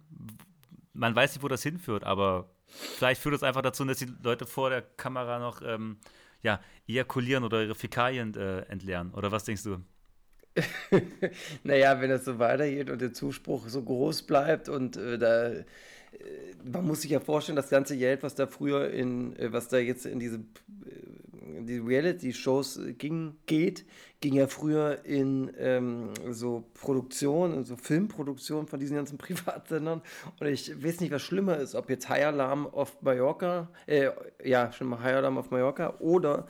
man weiß nicht, wo das hinführt, aber vielleicht führt es einfach dazu, dass die Leute vor der Kamera noch ähm, ja, ejakulieren oder ihre Fäkalien äh, entleeren. Oder was denkst du? [LAUGHS] Naja, wenn das so weitergeht und der Zuspruch so groß bleibt und äh, da, äh, man muss sich ja vorstellen, das ganze Geld, was da früher in, äh, was da jetzt in diese, äh, die Reality-Shows äh, ging, geht, ging ja früher in ähm, so Produktion, in so Filmproduktion von diesen ganzen [LAUGHS] Privatsendern. Und ich weiß nicht, was schlimmer ist, ob jetzt High Alarm auf Mallorca, äh, ja, schon High Alarm auf Mallorca oder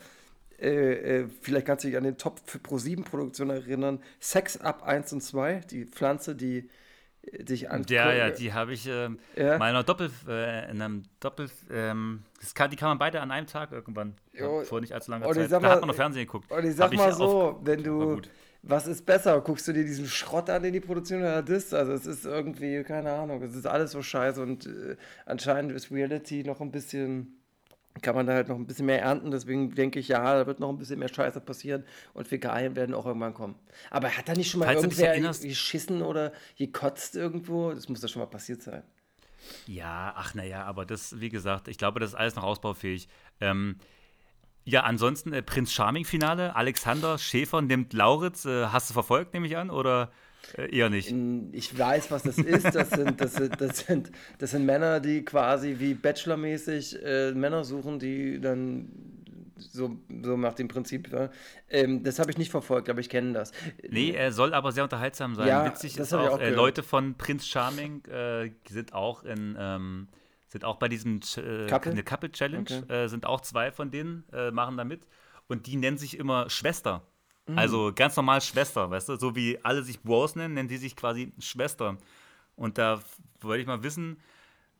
äh, äh, vielleicht kannst du dich an den Top für Pro-7-Produktion erinnern. Sex Up 1 und 2, die Pflanze, die dich an. Ja, ja, die habe ich ähm, Ja. mal in Doppel, äh, in einem Doppel, ähm, das kann, die kann man beide an einem Tag irgendwann, Jo. vor nicht allzu langer Und Zeit. sag da mal- hat man noch Fernsehen geguckt. Und ich Hab sag mal so, wenn du. Was ist besser? Guckst du dir diesen Schrott an, den die Produktion oder das? Also, es ist irgendwie, keine Ahnung, es ist alles so scheiße und äh, anscheinend ist Reality noch ein bisschen. Kann man da halt noch ein bisschen mehr ernten, deswegen denke ich, ja, da wird noch ein bisschen mehr Scheiße passieren und Fäkalien werden auch irgendwann kommen. Aber hat da nicht schon mal Falls irgendwer geschissen oder gekotzt irgendwo? Das muss doch schon mal passiert sein. Ja, ach naja, aber das, wie gesagt, ich glaube, das ist alles noch ausbaufähig. Ähm, ja, ansonsten äh, Prinz Charming-Finale, Alexander Schäfer nimmt Lauritz. Äh, hast du verfolgt, nehme ich an, oder äh, eher nicht? In- Ich weiß, was das ist. Das sind, das sind, das sind, das sind Männer, die quasi wie Bachelor-mäßig äh, Männer suchen, die dann so, so nach dem Prinzip. Ja. Ähm, das habe ich nicht verfolgt, aber ich kenne das. Nee, er soll aber sehr unterhaltsam sein. Ja, Witzig das ist auch, auch äh. Leute von Prinz Charming äh, sind auch in ähm, sind auch bei diesem äh, Couple? eine Couple Challenge, Okay. äh, sind auch zwei von denen, äh, machen da mit. Und die nennen sich immer Schwester. Mhm. Also ganz normal Schwester, weißt du? So wie alle sich Bros nennen, nennen die sich quasi Schwester. Und da wollte ich mal wissen,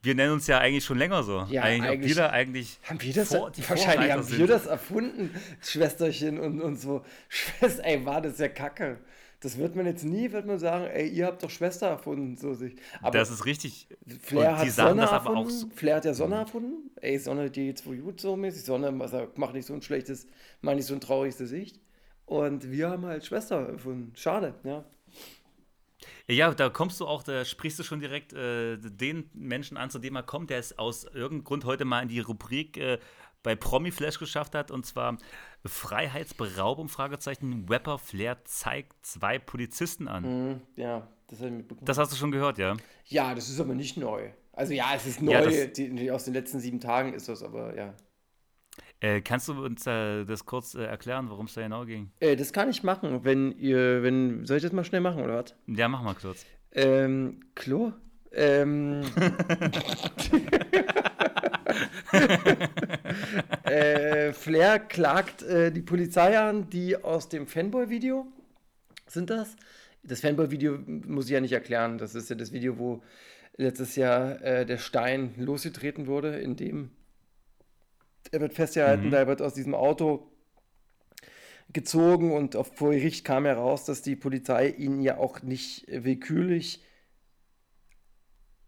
wir nennen uns ja eigentlich schon länger so. Ja, eigentlich, eigentlich- wir eigentlich Haben wir das? vor- die wahrscheinlich haben sind. wir das erfunden, Schwesterchen und, und so. [LAUGHS] Schwester, ey, war das ja kacke. Das wird man jetzt nie, wird man sagen, ey, ihr habt doch Schwester erfunden. So sich. Aber das ist richtig. Flair und hat Sonne das aber erfunden. auch so- Mhm. Flair hat ja Sonne erfunden. Ey, Sonne, die jetzt wohl gut so mäßig. Sonne macht nicht so ein schlechtes, macht nicht so ein trauriges Gesicht. Und wir haben halt Schwester erfunden. Schade, ja. Ja, da kommst du auch, da sprichst du schon direkt äh, den Menschen an, zu dem er kommt, der es aus irgendeinem Grund heute mal in die Rubrik äh, bei Promi Flash geschafft hat, und zwar Freiheitsberaubung, Fragezeichen, Rapper Flair zeigt zwei Polizisten an. Mhm, ja, das habe ich mitbekommen. Das hast du schon gehört, ja? ja, das ist aber nicht neu. Also ja, es ist neu. Ja, die, aus den letzten sieben Tagen ist das, aber ja. Äh, kannst du uns äh, das kurz äh, erklären, worum es da genau ging? Äh, das kann ich machen, wenn ihr, wenn, soll ich das mal schnell machen, oder was? Ja, mach mal kurz. Ähm, Klo? Ähm. [LAUGHS] äh, Flair klagt äh, die Polizei an, die aus dem Fanboy-Video sind das. Das Fanboy-Video muss ich ja nicht erklären. Das ist ja das Video, wo letztes Jahr der Stein losgetreten wurde, in dem er wird festgehalten, Mhm. da wird aus diesem Auto gezogen und auf vor Gericht kam heraus, dass die Polizei ihn ja auch nicht äh, willkürlich,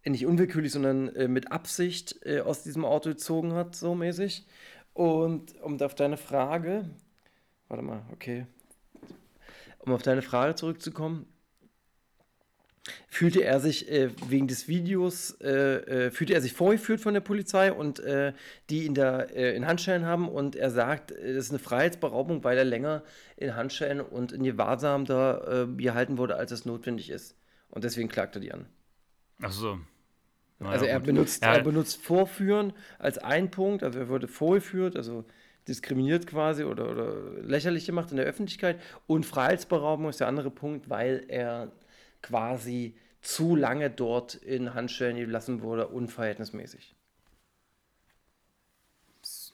äh, nicht unwillkürlich, sondern äh, mit Absicht äh, aus diesem Auto gezogen hat, so mäßig. Und um auf deine Frage, warte mal, okay, um auf deine Frage zurückzukommen, fühlte er sich äh, wegen des Videos, äh, äh, fühlte er sich vorgeführt von der Polizei und äh, die ihn da äh, in Handschellen haben und er sagt, äh, das ist eine Freiheitsberaubung, weil er länger in Handschellen und in Gewahrsam da äh, gehalten wurde, als es notwendig ist. Und deswegen klagt er die an. Ach so. Na Also er gut. benutzt, Ja, er benutzt Vorführen als ein Punkt, also er wurde vorgeführt, also diskriminiert quasi oder, oder lächerlich gemacht in der Öffentlichkeit und Freiheitsberaubung ist der andere Punkt, weil er quasi zu lange dort in Handschellen gelassen wurde, unverhältnismäßig.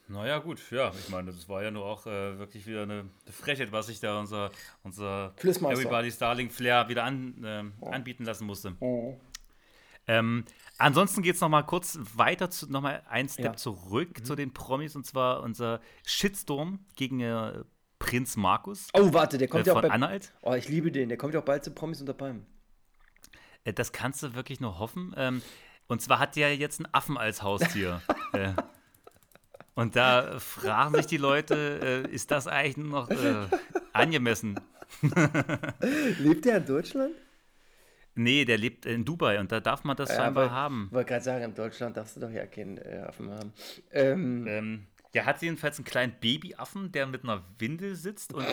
Naja, gut, ja, ich meine, das war ja nur auch äh, wirklich wieder eine Frechheit, was sich da unser, unser. Everybody's Darling Flair wieder an, ähm, anbieten lassen musste. Ähm, ansonsten geht es nochmal kurz weiter, zu, nochmal einen Step Ja. Mhm. zurück zu den Promis und zwar unser Shitstorm gegen äh, Prinz Markus Oh, warte, der äh, kommt ja auch bei, Anhalt. Oh, ich liebe den, der kommt ja auch bald zu Promis unter Palmen. Äh, das kannst du wirklich nur hoffen. Ähm, und zwar hat der jetzt einen Affen als Haustier. [LAUGHS] äh, und da fragen sich die Leute, äh, ist das eigentlich noch äh, angemessen? [LAUGHS] Lebt der in Deutschland? Nee, der lebt in Dubai und da darf man das scheinbar aber- haben. wollte gerade sagen, in Deutschland darfst du doch ja keinen Affen haben. Ähm, Ähm, der hat jedenfalls einen kleinen Babyaffen, der mit einer Windel sitzt und äh,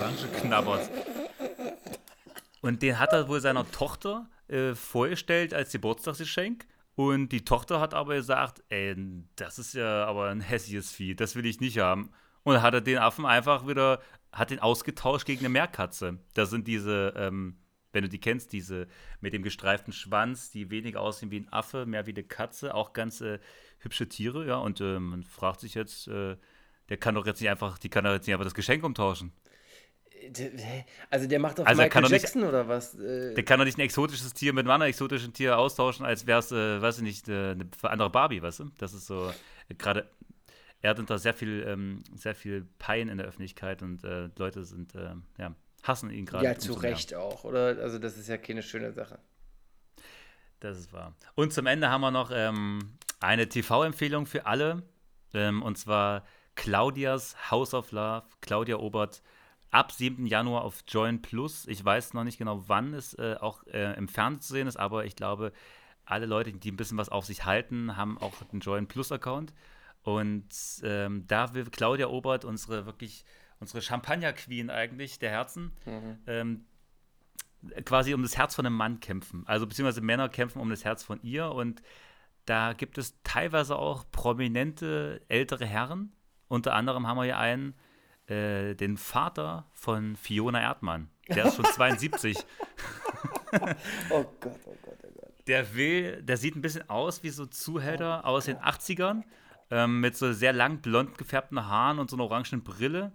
Orange knabbert. [LAUGHS] Und den hat er wohl seiner Tochter äh, vorgestellt als Geburtstagsgeschenk. Und die Tochter hat aber gesagt, ey, das ist ja aber ein hässliches Vieh, das will ich nicht haben. Und hat er den Affen einfach wieder, hat den ausgetauscht gegen eine Meerkatze. Das sind diese, ähm, wenn du die kennst, diese mit dem gestreiften Schwanz, die weniger aussehen wie ein Affe, mehr wie eine Katze, auch ganz äh, hübsche Tiere, ja. Und äh, man fragt sich jetzt, äh, der kann doch jetzt nicht einfach, die kann doch jetzt nicht einfach das Geschenk umtauschen. Also der macht auf Also Michael doch nicht- Jackson oder was? Äh, Der kann doch nicht ein exotisches Tier mit einem anderen exotischen Tier austauschen, als wäre es, äh, weiß ich nicht, äh, eine andere Barbie, weißt du? Das ist so, äh, gerade, er hat unter sehr viel, ähm, sehr viel Pein in der Öffentlichkeit und äh, Leute sind, ja, hassen ihn gerade. ja, zu umso mehr. Recht auch, oder? Also das ist ja keine schöne Sache. Das ist wahr. Und zum Ende haben wir noch ähm, eine TV-Empfehlung für alle. Ähm, und zwar Claudias House of Love. Claudia Obert ab 7. Januar auf Join Plus. Ich weiß noch nicht genau, wann es äh, auch äh, im Fernsehen zu sehen ist, aber ich glaube, alle Leute, die ein bisschen was auf sich halten, haben auch einen Join Plus-Account. Und ähm, da will Claudia Obert, unsere wirklich, unsere Champagner-Queen eigentlich der Herzen, ähm, quasi um das Herz von einem Mann kämpfen. Also beziehungsweise Männer kämpfen um das Herz von ihr und da gibt es teilweise auch prominente ältere Herren. Unter anderem haben wir hier einen, äh, den Vater von Fiona Erdmann. Der ist schon [LAUGHS] 72. Oh Gott, oh Gott, oh Gott. Der will, der sieht ein bisschen aus wie so Zuhälter aus den 80ern. Ähm, mit so sehr lang blond gefärbten Haaren und so einer orangenen Brille.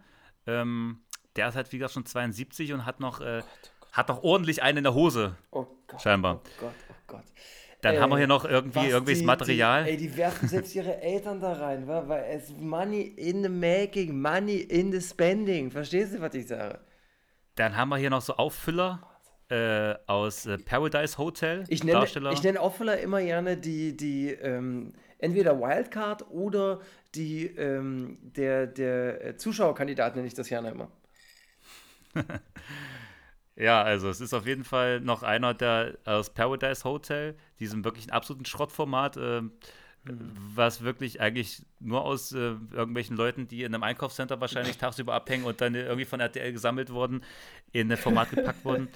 Ähm, der ist halt, wie gesagt, schon 72 und hat noch, äh, hat noch ordentlich einen in der Hose. Oh Gott. Scheinbar. Oh Gott, oh Gott. Dann Äh, haben wir hier noch irgendwie irgendwelches die- Material. Die, ey, die werfen selbst ihre [LAUGHS] Eltern da rein, wa? weil es Money in the making, Money in the spending. Verstehst du, was ich sage? Dann haben wir hier noch so Auffüller äh, aus äh, Paradise Hotel. Ich nenne, Darsteller. ich nenne Auffüller immer gerne die, die ähm, entweder Wildcard oder die, ähm, der, der äh, Zuschauerkandidat nenne ich das gerne immer. [LAUGHS] Ja, also es ist auf jeden Fall noch einer der aus Paradise Hotel, diesem wirklich absoluten Schrottformat, äh, was wirklich eigentlich nur aus äh, irgendwelchen Leuten, die in einem Einkaufscenter wahrscheinlich [LAUGHS] tagsüber abhängen und dann irgendwie von RTL gesammelt wurden, in ein Format gepackt wurden.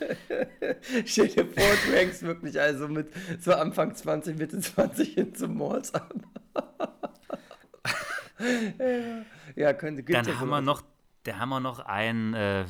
[LAUGHS] Stell dir vor, du hängst wirklich also mit so Anfang 20, Mitte 20 hin zum Malls an. [LAUGHS] ja, könnte Dann ja haben wir noch, da haben wir noch einen äh,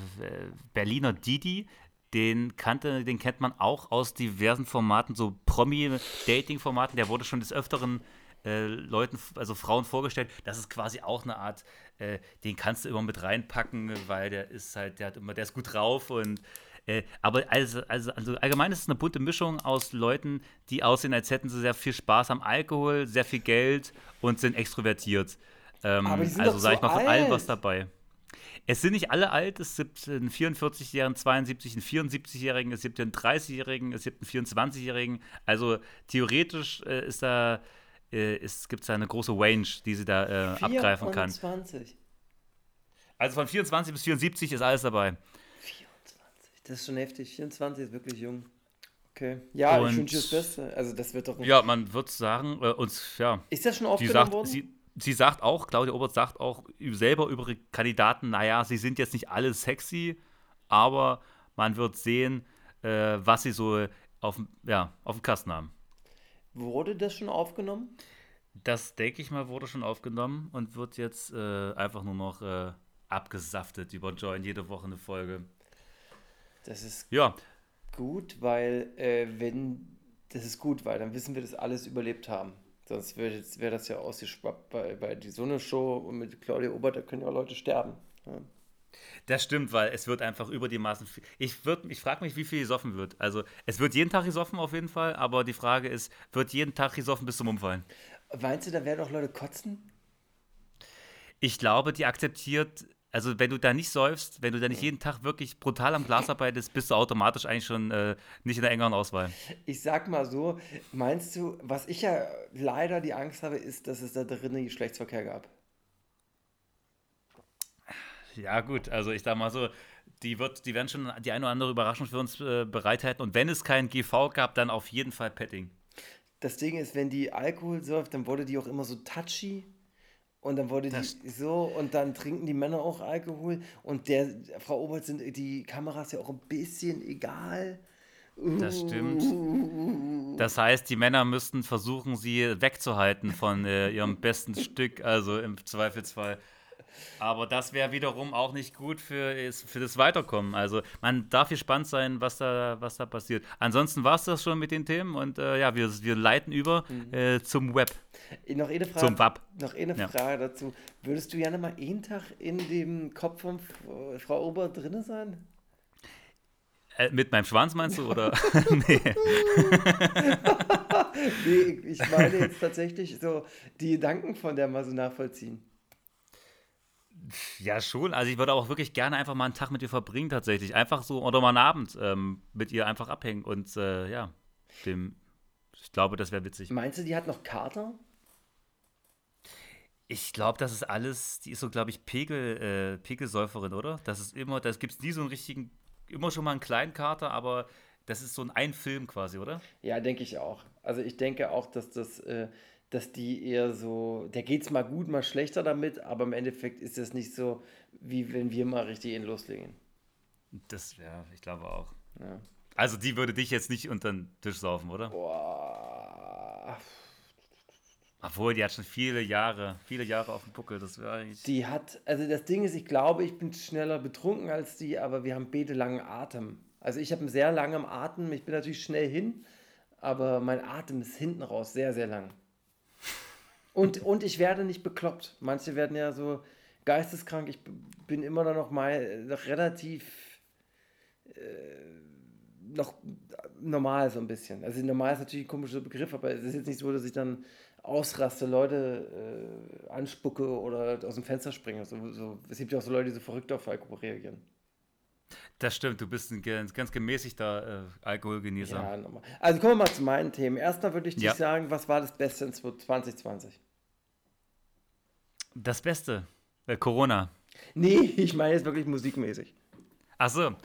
Berliner Didi, den kannte, den kennt man auch aus diversen Formaten, so Promi-Dating-Formaten. Der wurde schon des Öfteren äh, Leuten, also Frauen vorgestellt. Das ist quasi auch eine Art, äh, den kannst du immer mit reinpacken, weil der ist halt, der hat immer, der ist gut drauf und äh, aber also, also, also allgemein ist es eine bunte Mischung aus Leuten, die aussehen, als hätten sie sehr viel Spaß am Alkohol, sehr viel Geld und sind extrovertiert. Ähm, sind also sag so ich mal von allem was dabei. Es sind nicht alle alt, es gibt einen 44-Jährigen, 72, einen 74-Jährigen, es gibt einen 30-Jährigen, es gibt einen 24-Jährigen. Also theoretisch äh, ist da, äh, gibt es da eine große Range, die sie da äh, abgreifen kann. 24. Also von 24 bis 74 ist alles dabei. 24. Das ist schon heftig. 24 ist wirklich jung. Okay. Ja, ich Und- wünsche dir das Beste. Also das wird doch. Ja, man wird sagen, äh, uns, ja, Ist das schon aufgenommen sagt, worden? sie, sie sagt auch, Claudia Obert sagt auch selber über ihre Kandidaten, naja, sie sind jetzt nicht alle sexy, aber man wird sehen, äh, was sie so auf, dem- ja, auf dem Kasten haben. Wurde das schon aufgenommen? Das, denke ich mal, wurde schon aufgenommen und wird jetzt äh, einfach nur noch äh, abgesaftet über Join, jede Woche eine Folge. Das ist Ja, gut, weil äh, wenn das ist gut, weil dann wissen wir, dass alles überlebt haben. Sonst wäre wär das ja ausgeschwappt bei, bei die so eine Show und mit Claudia Obert, da können ja auch Leute sterben. Ja. das stimmt, weil es wird einfach über die Maßen viel. Ich, würd- ich frage mich, wie viel gesoffen wird. Also, es wird jeden Tag gesoffen auf jeden Fall, aber die Frage ist, wird jeden Tag gesoffen bis zum Umfallen? Meinst du, da werden auch Leute kotzen? Ich glaube, die akzeptiert, also wenn du da nicht säufst, wenn du da nicht jeden Tag wirklich brutal am Glas arbeitest, bist du automatisch eigentlich schon äh, nicht in der engeren Auswahl. Ich sag mal so, meinst du, was ich ja leider die Angst habe, ist, dass es da drinnen Geschlechtsverkehr gab? Ja, gut, also ich sag mal so, die, wird, die werden schon die eine oder andere Überraschung für uns äh, bereithalten. Und wenn es kein GV gab, dann auf jeden Fall Petting. Das Ding ist, wenn die Alkohol säuft, dann wurde die auch immer so touchy. Und dann wurde Das- die so, und dann trinken die Männer auch Alkohol. Und der Frau Obert sind die Kameras ja auch ein bisschen egal. Das stimmt. Das heißt, die Männer müssten versuchen, sie wegzuhalten von äh, ihrem besten Stück, also im Zweifelsfall. Aber das wäre wiederum auch nicht gut für, für das Weiterkommen. Also man darf gespannt sein, was da, was da passiert. Ansonsten war es das schon mit den Themen und äh, ja, wir, wir leiten über äh, zum Web, Noch eine Frage, zum WAP. noch eine Ja. Frage dazu. Würdest du gerne mal einen Tag in dem Kopf von F- Frau Obert drin sein? Äh, mit meinem Schwanz meinst du? Oder? [LAUGHS] [LAUGHS] nee. [LAUGHS] Nee, ich meine jetzt tatsächlich so die Gedanken von der mal so nachvollziehen. Ja, schon. Also ich würde auch wirklich gerne einfach mal einen Tag mit ihr verbringen, tatsächlich. Einfach so, oder mal einen Abend ähm, mit ihr einfach abhängen und äh, ja, dem, ich glaube, das wäre witzig. Meinst du, die hat noch Kater? Ich glaube, das ist alles, die ist so, glaube ich, Pegel, äh, Pegelsäuferin, oder? Das ist immer, das gibt es nie so einen richtigen, immer schon mal einen kleinen Kater, aber das ist so ein Ein-Film quasi, oder? Ja, denke ich auch. Also ich denke auch, dass das, äh, dass die eher so, der geht's mal gut, mal schlechter damit, aber im Endeffekt ist das nicht so, wie wenn wir mal richtig in loslegen. Das wäre, ich glaube auch. Ja. Also die würde dich jetzt nicht unter den Tisch saufen, oder? Boah. Obwohl, die hat schon viele Jahre, viele Jahre auf dem Buckel. Das wäre eigentlich. Die hat, also das Ding ist, ich glaube, ich bin schneller betrunken als die, aber wir haben beide langen Atem. Also ich habe einen sehr langen Atem, ich bin natürlich schnell hin, aber mein Atem ist hinten raus sehr, sehr lang. Und, und ich werde nicht bekloppt. Manche werden ja so geisteskrank. Ich bin immer noch mal noch relativ äh, noch normal so ein bisschen. Also normal ist natürlich ein komischer Begriff, aber es ist jetzt nicht so, dass ich dann ausraste, Leute äh, anspucke oder aus dem Fenster springe. So, so, es gibt ja auch so Leute, die so verrückt auf Alkohol reagieren. Das stimmt, du bist ein ganz, ganz gemäßigter äh, Alkoholgenießer. Ja, nochmal. Also kommen wir mal zu meinen Themen. Erstmal würde ich dir Ja. sagen, was war das Beste in 2020? Das Beste, äh, Corona. Nee, [LAUGHS] ich meine jetzt wirklich musikmäßig. Ach so.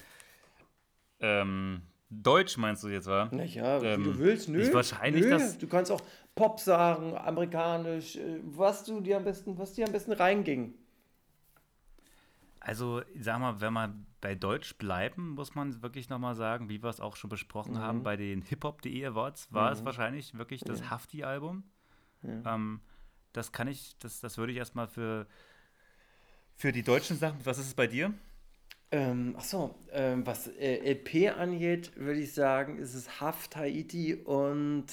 Ähm, Deutsch meinst du jetzt, wa? Naja, Ähm, wie du willst, nö. wahrscheinlich nö. das- Du kannst auch Pop sagen, amerikanisch, äh, was du dir am besten, was dir am besten reinging. Also, sag mal, wenn wir bei Deutsch bleiben, muss man wirklich nochmal sagen, wie wir es auch schon besprochen Mhm. haben bei den Hip-Hop.de Awards, war es wahrscheinlich wirklich das Hafti-Album. Ähm, das kann ich, das, das würde ich erstmal für, für die deutschen Sachen. Was ist es bei dir? Ähm, achso, ähm, was äh, LP angeht, würde ich sagen, ist es Haft Haiti und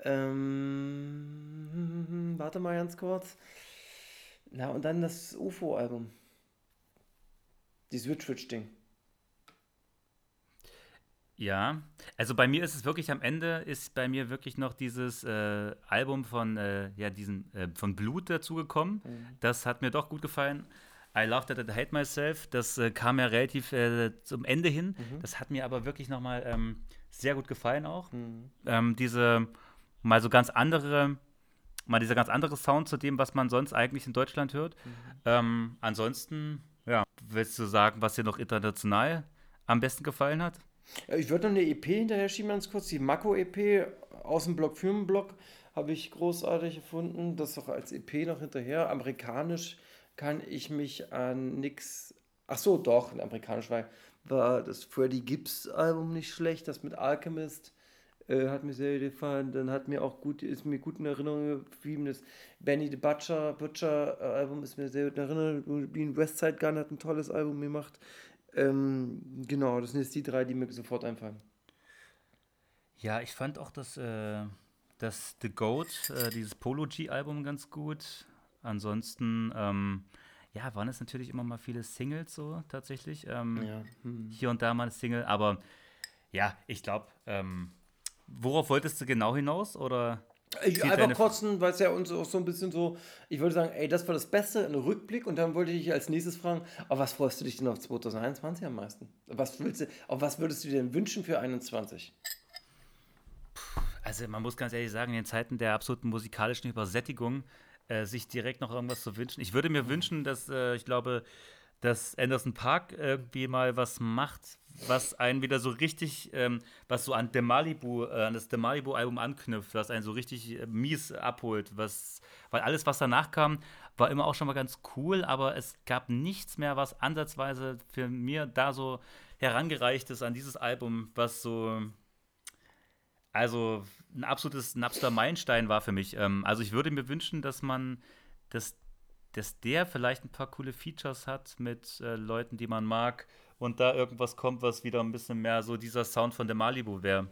ähm, warte mal ganz kurz. Na, und dann das UFO-Album. Die Switch-Switch-Ding. Ja, also bei mir ist es wirklich am Ende ist bei mir wirklich noch dieses äh, Album von äh, ja diesen äh, von Blut dazugekommen. Das hat mir doch gut gefallen. I Love That I Hate Myself. Das äh, kam ja relativ äh, zum Ende hin. Das hat mir aber wirklich noch mal ähm, sehr gut gefallen auch. Ähm, diese mal so ganz andere mal dieser ganz andere Sound zu dem, was man sonst eigentlich in Deutschland hört. Ähm, ansonsten, willst du sagen, was dir noch international am besten gefallen hat? Ja, Ich würde noch eine EP hinterher schieben, ganz kurz. Die Mako-EP aus dem Block für habe ich großartig gefunden. Das auch als EP noch hinterher. Amerikanisch kann ich mich an nix. Ach so, doch, ein amerikanisch war, war das Freddie Gibbs Album nicht schlecht. Das mit Alchemist äh, hat mir sehr gefallen. Dann hat mir auch gut, ist mir gut in Erinnerung geblieben. Das Benny the Butcher, Butcher äh, Album ist mir sehr gut in Erinnerung geblieben. Westside Gun hat ein tolles Album gemacht. Ähm, genau, das sind jetzt die drei, die mir sofort einfallen. Ja, ich fand auch das, äh, das The Goat, äh, dieses Polo G-Album ganz gut. Ansonsten, ähm, ja, waren es natürlich immer mal viele Singles so tatsächlich. Ähm, Ja. Hm. Hier und da mal eine Single, aber ja, ich glaube, ähm, worauf wolltest du genau hinaus? Oder Ich, einfach kotzen, weil es ja uns auch so ein bisschen so, ich würde sagen, ey, das war das Beste, ein Rückblick und dann wollte ich als nächstes fragen, auf was freust du dich denn auf 2021 am meisten? Was willst du, auf was würdest du dir denn wünschen für 21? Also man muss ganz ehrlich sagen, in den Zeiten der absoluten musikalischen Übersättigung äh, sich direkt noch irgendwas zu wünschen. Ich würde mir wünschen, dass äh, ich glaube, dass Anderson Park irgendwie mal was macht, was einen wieder so richtig, ähm, was so an The Malibu, äh, an das The Malibu Album anknüpft, was einen so richtig äh, mies abholt, was, weil alles, was danach kam, war immer auch schon mal ganz cool, aber es gab nichts mehr, was ansatzweise für mir da so herangereicht ist an dieses Album, was so also ein absolutes, ein absoluter Meilenstein war für mich. Ähm, also ich würde mir wünschen, dass man, dass, dass der vielleicht ein paar coole Features hat mit äh, Leuten, die man mag und da irgendwas kommt, was wieder ein bisschen mehr so dieser Sound von der Malibu wäre.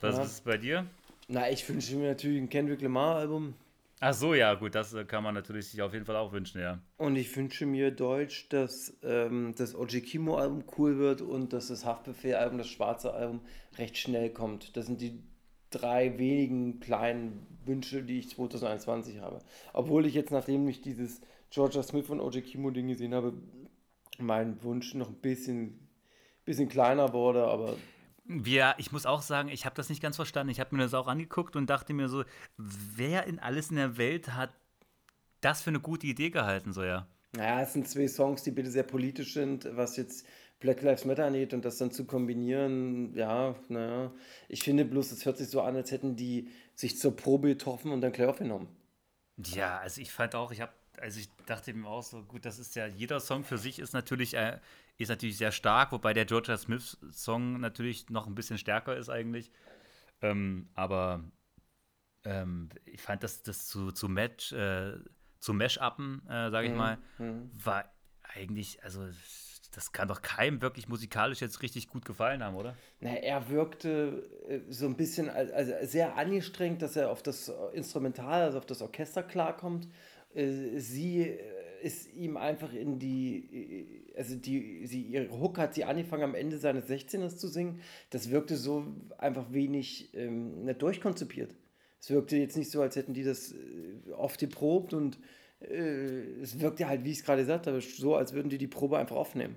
Was Ja. ist bei dir? Na, ich wünsche mir natürlich ein Kendrick Lamar Album Ach so, ja, gut, das äh, kann man natürlich sich auf jeden Fall auch wünschen, ja. und ich wünsche mir Deutsch, dass ähm, das OG Kimo Album cool wird und dass das Haftbefehl Album, das schwarze Album, recht schnell kommt. Das sind die drei wenigen kleinen Wünsche, die ich 2021 habe. Obwohl ich jetzt, nachdem ich dieses Georgia Smith und OG Kimo Ding gesehen habe, mein Wunsch noch ein bisschen, bisschen kleiner wurde, aber Ja, ich muss auch sagen, ich habe das nicht ganz verstanden. Ich habe mir das auch angeguckt und dachte mir so, wer in alles in der Welt hat das für eine gute Idee gehalten, so ja. Naja, es sind zwei Songs, die bitte sehr politisch sind, was jetzt Black Lives Matter angeht und das dann zu kombinieren, ja, naja. Ich finde bloß, es hört sich so an, als hätten die sich zur Probe getroffen und dann gleich aufgenommen. Ja, also ich fand auch, ich habe, also ich dachte mir auch so, gut, das ist ja, jeder Song für sich ist natürlich, äh, ist natürlich sehr stark, wobei der Georgia Smith Song natürlich noch ein bisschen stärker ist eigentlich. Ähm, aber ähm, ich fand das, das zu, zu Match, äh, zu Mash-Uppen, äh, sage ich mal, war eigentlich, also das kann doch keinem wirklich musikalisch jetzt richtig gut gefallen haben, oder? Na, er wirkte äh, so ein bisschen als, also sehr angestrengt, dass er auf das Instrumental, also auf das Orchester klarkommt. Äh, Sie äh, ist ihm einfach in die, äh, also die, sie, ihre Hook hat sie angefangen am Ende seines 16ers zu singen. Das wirkte so einfach wenig ähm, nicht durchkonzipiert. Es wirkte jetzt nicht so, als hätten die das oft geprobt und äh, es wirkte halt, wie ich es gerade gesagt habe, so, als würden die die Probe einfach aufnehmen.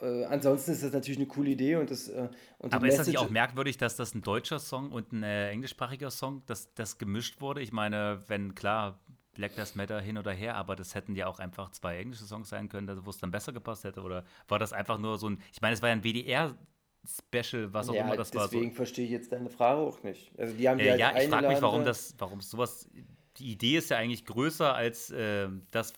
äh, ansonsten ist das natürlich eine coole Idee und das. Äh, und Aber ist das nicht auch merkwürdig, dass das ein deutscher Song und ein äh, englischsprachiger Song, dass das gemischt wurde? Ich meine, wenn klar, Black Lives Matter hin oder her, aber das hätten ja auch einfach zwei englische Songs sein können, wo es dann besser gepasst hätte. Oder war das einfach nur so ein, ich meine, es war ja ein WDR-Special, was auch ja, immer das war. So, deswegen verstehe ich jetzt deine Frage auch nicht. Also die haben die äh, halt ja, ich frage mich, warum das, warum sowas, die Idee ist ja eigentlich größer als äh, das,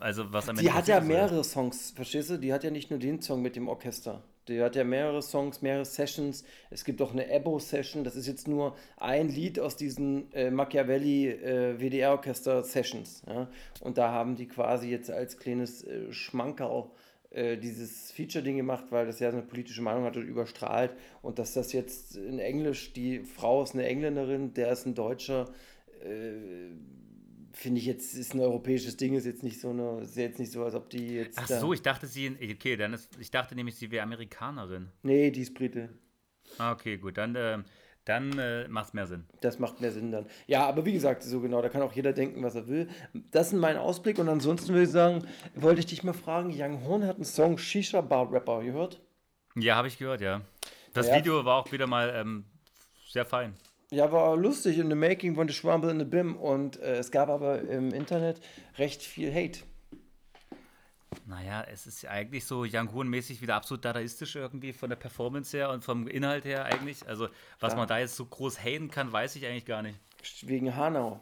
also was am Die hat ja mehrere Songs, verstehst du? Die hat ja nicht nur den Song mit dem Orchester. Die hat ja mehrere Songs, mehrere Sessions. Es gibt auch eine Ebo-Session. Das ist jetzt nur ein Lied aus diesen äh, Machiavelli äh, WDR-Orchester-Sessions. Ja? Und da haben die quasi jetzt als kleines äh, Schmankerl äh, dieses Feature-Ding gemacht, weil das ja so eine politische Meinung hat und überstrahlt. Und dass das jetzt in Englisch, die Frau ist eine Engländerin, der ist ein Deutscher, äh, finde ich jetzt, ist ein europäisches Ding, ist jetzt nicht so eine, ist jetzt nicht so, als ob die jetzt. Ach so, ich dachte sie, okay, dann ist, ich dachte nämlich, sie wäre Amerikanerin. Nee, die ist Brite. Ah, okay, gut, dann, äh, dann äh, macht es mehr Sinn. Das macht mehr Sinn dann. Ja, aber wie gesagt, so genau, da kann auch jeder denken, was er will. Das ist mein Ausblick und ansonsten würde ich sagen, wollte ich dich mal fragen, Young Horn hat einen Song Shisha Bar Rapper gehört? Ja, habe ich gehört, ja. Das Ja. Video war auch wieder mal ähm, sehr fein. Ja, war lustig in the making von The Schwamble in the Bim und äh, es gab aber im Internet recht viel Hate. Naja, es ist ja eigentlich so Young Horn-mäßig wieder absolut dadaistisch irgendwie von der Performance her und vom Inhalt her eigentlich. Also, was Ja. man da jetzt so groß haten kann, weiß ich eigentlich gar nicht. Wegen Hanau.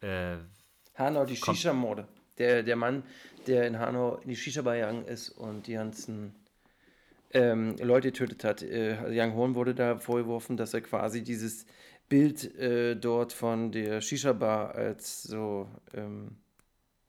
Äh, Hanau, die. Shisha-Morde. Der, der Mann, der in Hanau in die Shisha-Bar gegangen ist und die ganzen ähm, Leute getötet hat. Äh, Young Horn wurde da vorgeworfen, dass er quasi dieses Bild äh, dort von der Shisha-Bar als so ähm,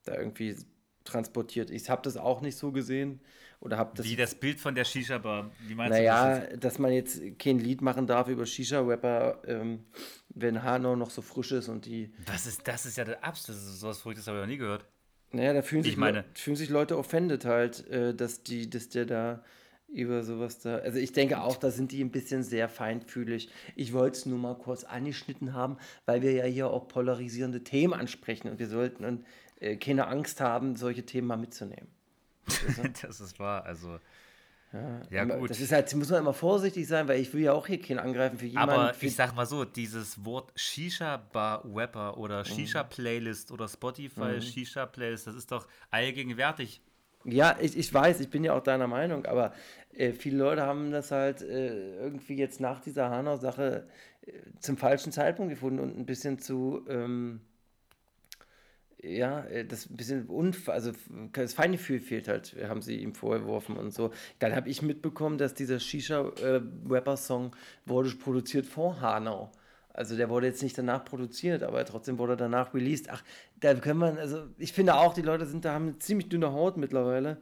da irgendwie transportiert. Ich habe das auch nicht so gesehen. Oder habe das. wie das Bild von der Shisha-Bar. Wie meinst du naja, das? dass man jetzt kein Lied machen darf über Shisha-Rapper, ähm, wenn Hanau noch so frisch ist und die. Was ist, das ist ja der Abs, das ist sowas Verrücktes habe ich noch nie gehört. Naja, da fühlen Ich sich, meine- fühlen sich Leute offended halt, äh, dass, die, dass der da über sowas da. Also ich denke auch, da sind die ein bisschen sehr feinfühlig. Ich wollte es nur mal kurz angeschnitten haben, weil wir ja hier auch polarisierende Themen ansprechen und wir sollten und, äh, keine Angst haben, solche Themen mal mitzunehmen. [LAUGHS] das ist wahr, also. Ja, Aber gut. Das ist halt, muss man immer vorsichtig sein, weil ich will ja auch hier keinen angreifen für jemanden. Aber ich sag mal so, dieses Wort Shisha-Bar-Rapper oder Shisha-Playlist oder Spotify Shisha-Playlist, das ist doch allgegenwärtig. Ja, ich, ich weiß, ich bin ja auch deiner Meinung, aber äh, viele Leute haben das halt äh, irgendwie jetzt nach dieser Hanau-Sache äh, zum falschen Zeitpunkt gefunden und ein bisschen zu, ähm, ja, äh, das bisschen unf also das Feingefühl fehlt halt, haben sie ihm vorgeworfen und so. Dann habe ich mitbekommen, dass dieser Shisha-Rapper-Song wurde produziert vor Hanau. Also der wurde jetzt nicht danach produziert, aber trotzdem wurde er danach released. Ach, da können wir, also ich finde auch, die Leute sind da, haben eine ziemlich dünne Haut mittlerweile.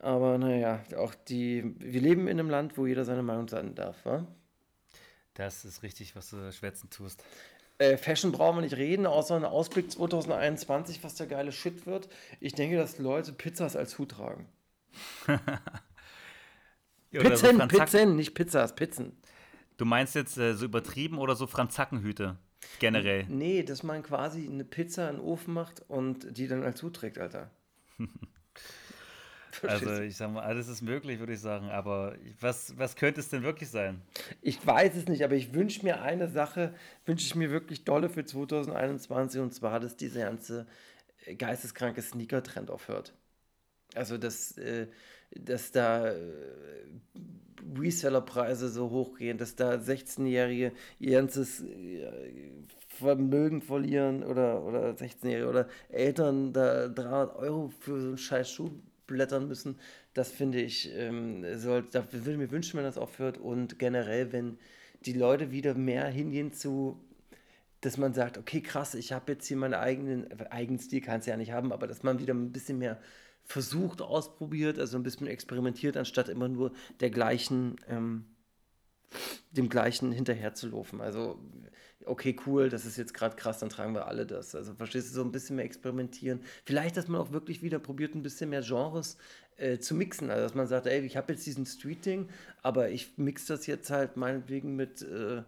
Aber naja, auch die, wir leben in einem Land, wo jeder seine Meinung sagen darf, wa? Das ist richtig, was du schwätzen tust. Äh, Fashion brauchen wir nicht reden, außer ein Ausblick 2021, was der geile Shit wird. Ich denke, dass Leute Pizzas als Hut tragen. [LAUGHS] So Pizzen, Franzack- Pizzen, nicht Pizzas, Pizzen. Du meinst jetzt äh, so übertrieben oder so Franzackenhüte? Generell. Nee, dass man quasi eine Pizza in den Ofen macht und die dann als Hut trägt, Alter. [LAUGHS] Also ich sag mal, alles ist möglich, würde ich sagen. Aber was, was könnte es denn wirklich sein? Ich weiß es nicht, aber ich wünsche mir eine Sache, wünsche ich mir wirklich dolle für 2021 und zwar, dass dieser ganze äh, geisteskranke Sneaker-Trend aufhört. Also, dass, äh, dass da äh, Resellerpreise so hochgehen, dass da 16-Jährige ihr ganzes äh, Vermögen verlieren oder, oder 16-Jährige oder Eltern da 300 Euro für so einen scheiß Schuh blättern müssen. Das finde ich, ähm, soll, da würde ich mir wünschen, wenn das aufhört und generell, wenn die Leute wieder mehr hingehen zu dass man sagt, okay, krass, ich habe jetzt hier meinen eigenen, eigenen Stil kannst du ja nicht haben, aber dass man wieder ein bisschen mehr versucht, ausprobiert, also ein bisschen experimentiert, anstatt immer nur der gleichen, ähm, dem gleichen hinterherzulaufen. Also, okay, cool, das ist jetzt gerade krass, dann tragen wir alle das. Also, verstehst du, so ein bisschen mehr experimentieren. Vielleicht, dass man auch wirklich wieder probiert, ein bisschen mehr Genres äh, zu mixen. Also, dass man sagt, ey, ich habe jetzt diesen Street-Ding, aber ich mix das jetzt halt meinetwegen mit. Äh,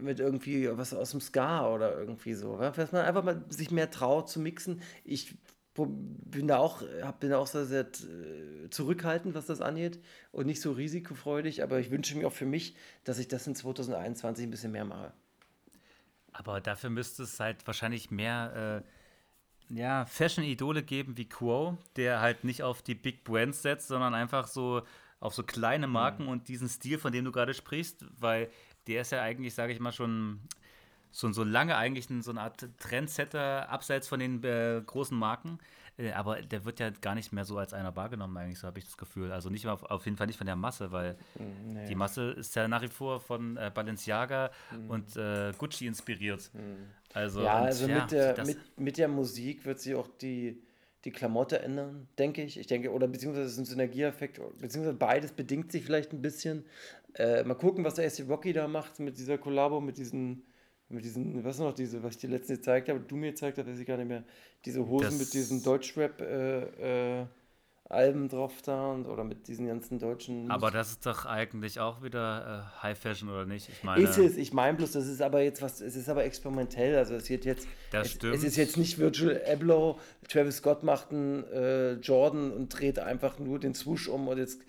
mit irgendwie was aus dem Ska oder irgendwie so. Dass man einfach mal sich mehr traut zu mixen. Ich bin da auch, bin da auch sehr, sehr äh, zurückhaltend, was das angeht und nicht so risikofreudig, aber ich wünsche mir auch für mich, dass ich das in 2021 ein bisschen mehr mache. Aber dafür müsste es halt wahrscheinlich mehr äh, ja, Fashion-Idole geben wie Quo, der halt nicht auf die Big Brands setzt, sondern einfach so auf so kleine Marken und diesen Stil, von dem du gerade sprichst, weil der ist ja eigentlich, sage ich mal, schon so, so lange eigentlich so eine Art Trendsetter abseits von den äh, großen Marken. Äh, aber der wird ja gar nicht mehr so als einer wahrgenommen, eigentlich, so habe ich das Gefühl. Also nicht mehr auf, auf jeden Fall nicht von der Masse, weil die Masse ist ja nach wie vor von äh, Balenciaga und äh, Gucci inspiriert. Also, Ja, und, also ja, mit, der, mit, mit der Musik wird sich auch die, die Klamotte ändern, denke ich. Ich denke, oder beziehungsweise es ist ein Synergieeffekt, beziehungsweise beides bedingt sich vielleicht ein bisschen. Äh, mal gucken, was der AC Rocky da macht mit dieser Kollabo, mit diesen, mit diesen, was noch, diese, was ich dir letztens gezeigt habe, du mir gezeigt hast, weiß ich gar nicht mehr, diese Hosen Das- mit diesen Deutschrap äh, äh, Alben drauf da und, oder mit diesen ganzen deutschen aber das ist doch eigentlich auch wieder äh, High Fashion, oder nicht? Ich meine, Ist es, ich meine bloß, das ist aber jetzt was, es ist aber experimentell, also es wird jetzt, Das es, stimmt. es ist jetzt nicht Virgil Abloh, Travis Scott macht einen äh, Jordan und dreht einfach nur den Swoosh um und jetzt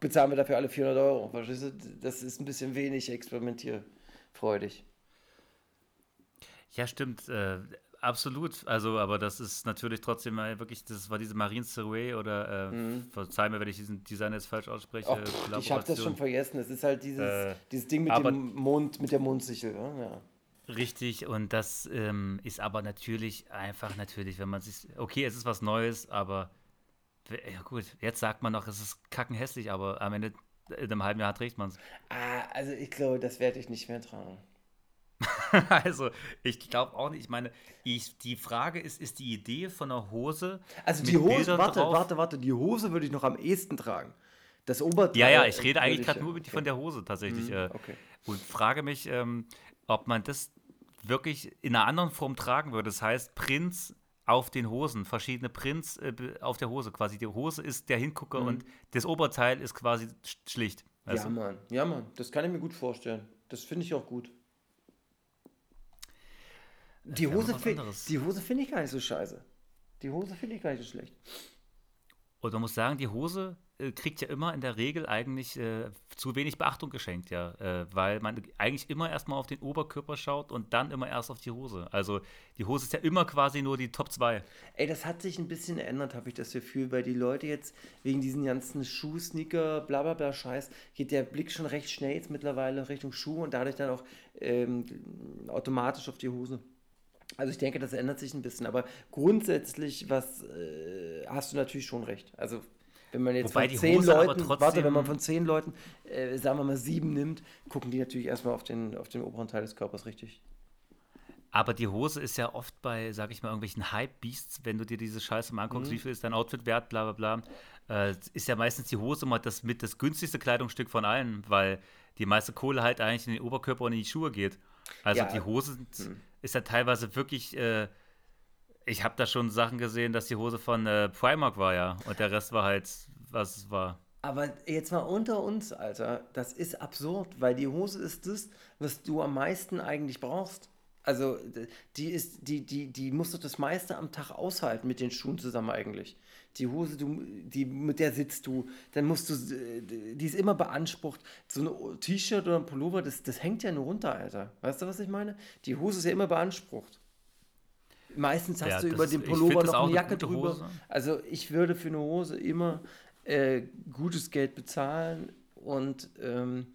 bezahlen wir dafür alle 400 Euro, verstehst du? Das ist ein bisschen wenig experimentierfreudig. Ja, stimmt. Äh, absolut. Also, aber das ist natürlich trotzdem wirklich, das war diese Marine Serray oder äh, verzeih mir, wenn ich diesen Design jetzt falsch ausspreche. Ach, pff, ich habe das schon vergessen, es ist halt dieses, Äh, dieses Ding mit dem Mond, mit der Mondsichel, ja? ja. Richtig, und das ähm, ist aber natürlich einfach natürlich, wenn man sich, okay, es ist was Neues, aber ja gut, jetzt sagt man noch, es ist kackenhässlich, aber am Ende in einem halben Jahr trägt man es. Ah, also ich glaube, das werde ich nicht mehr tragen. [LAUGHS] also, ich glaube auch nicht, ich meine, ich, die Frage ist, ist die Idee von einer Hose Also die Hose, Bildern warte, drauf? warte, warte, die Hose würde ich noch am ehesten tragen. Das Oberteil. Ja, ja, ich rede eigentlich ich, gerade nur okay. von der Hose tatsächlich. äh, okay. Und frage mich, ähm, ob man das wirklich in einer anderen Form tragen würde. Das heißt, Prints auf den Hosen, verschiedene Prints äh, auf der Hose quasi. Die Hose ist der Hingucker und das Oberteil ist quasi sch- schlicht. weißt Ja? Mann. Ja, Mann. Das kann ich mir gut vorstellen. Das finde ich auch gut. Die Hose, die Hose finde ich gar nicht so scheiße. Die Hose finde ich gar nicht so schlecht. Und man muss sagen, die Hose äh, kriegt ja immer in der Regel eigentlich äh, zu wenig Beachtung geschenkt, ja. Äh, weil man eigentlich immer erstmal auf den Oberkörper schaut und dann immer erst auf die Hose. Also die Hose ist ja immer quasi nur die Top 2. Ey, das hat sich ein bisschen geändert, habe ich das Gefühl, weil die Leute jetzt wegen diesen ganzen Schuh, Sneaker, bla bla bla Scheiß, geht der Blick schon recht schnell jetzt mittlerweile Richtung Schuh und dadurch dann auch ähm, automatisch auf die Hose. Also ich denke, das ändert sich ein bisschen, aber grundsätzlich was äh, hast du natürlich schon recht. Also wenn man jetzt Wobei von zehn Leuten, warte, wenn man von zehn Leuten, äh, sagen wir mal sieben nimmt, gucken die natürlich erstmal auf den, auf den oberen Teil des Körpers, richtig? Aber die Hose ist ja oft bei, sag ich mal, irgendwelchen Hype-Beasts, wenn du dir diese Scheiße mal anguckst, wie viel ist dein Outfit wert, bla bla bla, äh, ist ja meistens die Hose immer das mit das günstigste Kleidungsstück von allen, weil die meiste Kohle halt eigentlich in den Oberkörper und in die Schuhe geht. Also Ja, die Hose sind- ist ja teilweise wirklich, äh, ich habe da schon Sachen gesehen, dass die Hose von äh, Primark war, ja, und der Rest war halt, was es war. Aber jetzt mal unter uns, Alter, das ist absurd, weil die Hose ist das, was du am meisten eigentlich brauchst. Also die ist, die, die, die musst du das meiste am Tag aushalten mit den Schuhen zusammen eigentlich. Die Hose, du, die, mit der sitzt du, dann musst du, die ist immer beansprucht. So ein T-Shirt oder ein Pullover, das, das hängt ja nur runter, Alter. Weißt du, was ich meine? Die Hose ist ja immer beansprucht. Meistens hast Ja, du über den Pullover noch eine eine Jacke gute drüber. Hose. Also ich würde für eine Hose immer äh, gutes Geld bezahlen und ähm,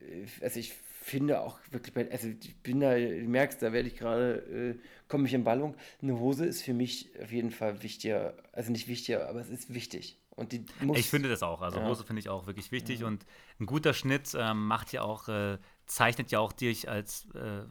äh, also ich finde auch wirklich, bei, also ich bin da, du merkst, da werde ich gerade, äh, komme ich in Ballung. Eine Hose ist für mich auf jeden Fall wichtiger, also nicht wichtiger, aber es ist wichtig. Und die muss, Ich finde das auch. Also Ja. Hose finde ich auch wirklich wichtig und ein guter Schnitt ähm, macht ja auch, äh, zeichnet ja auch dich als, äh,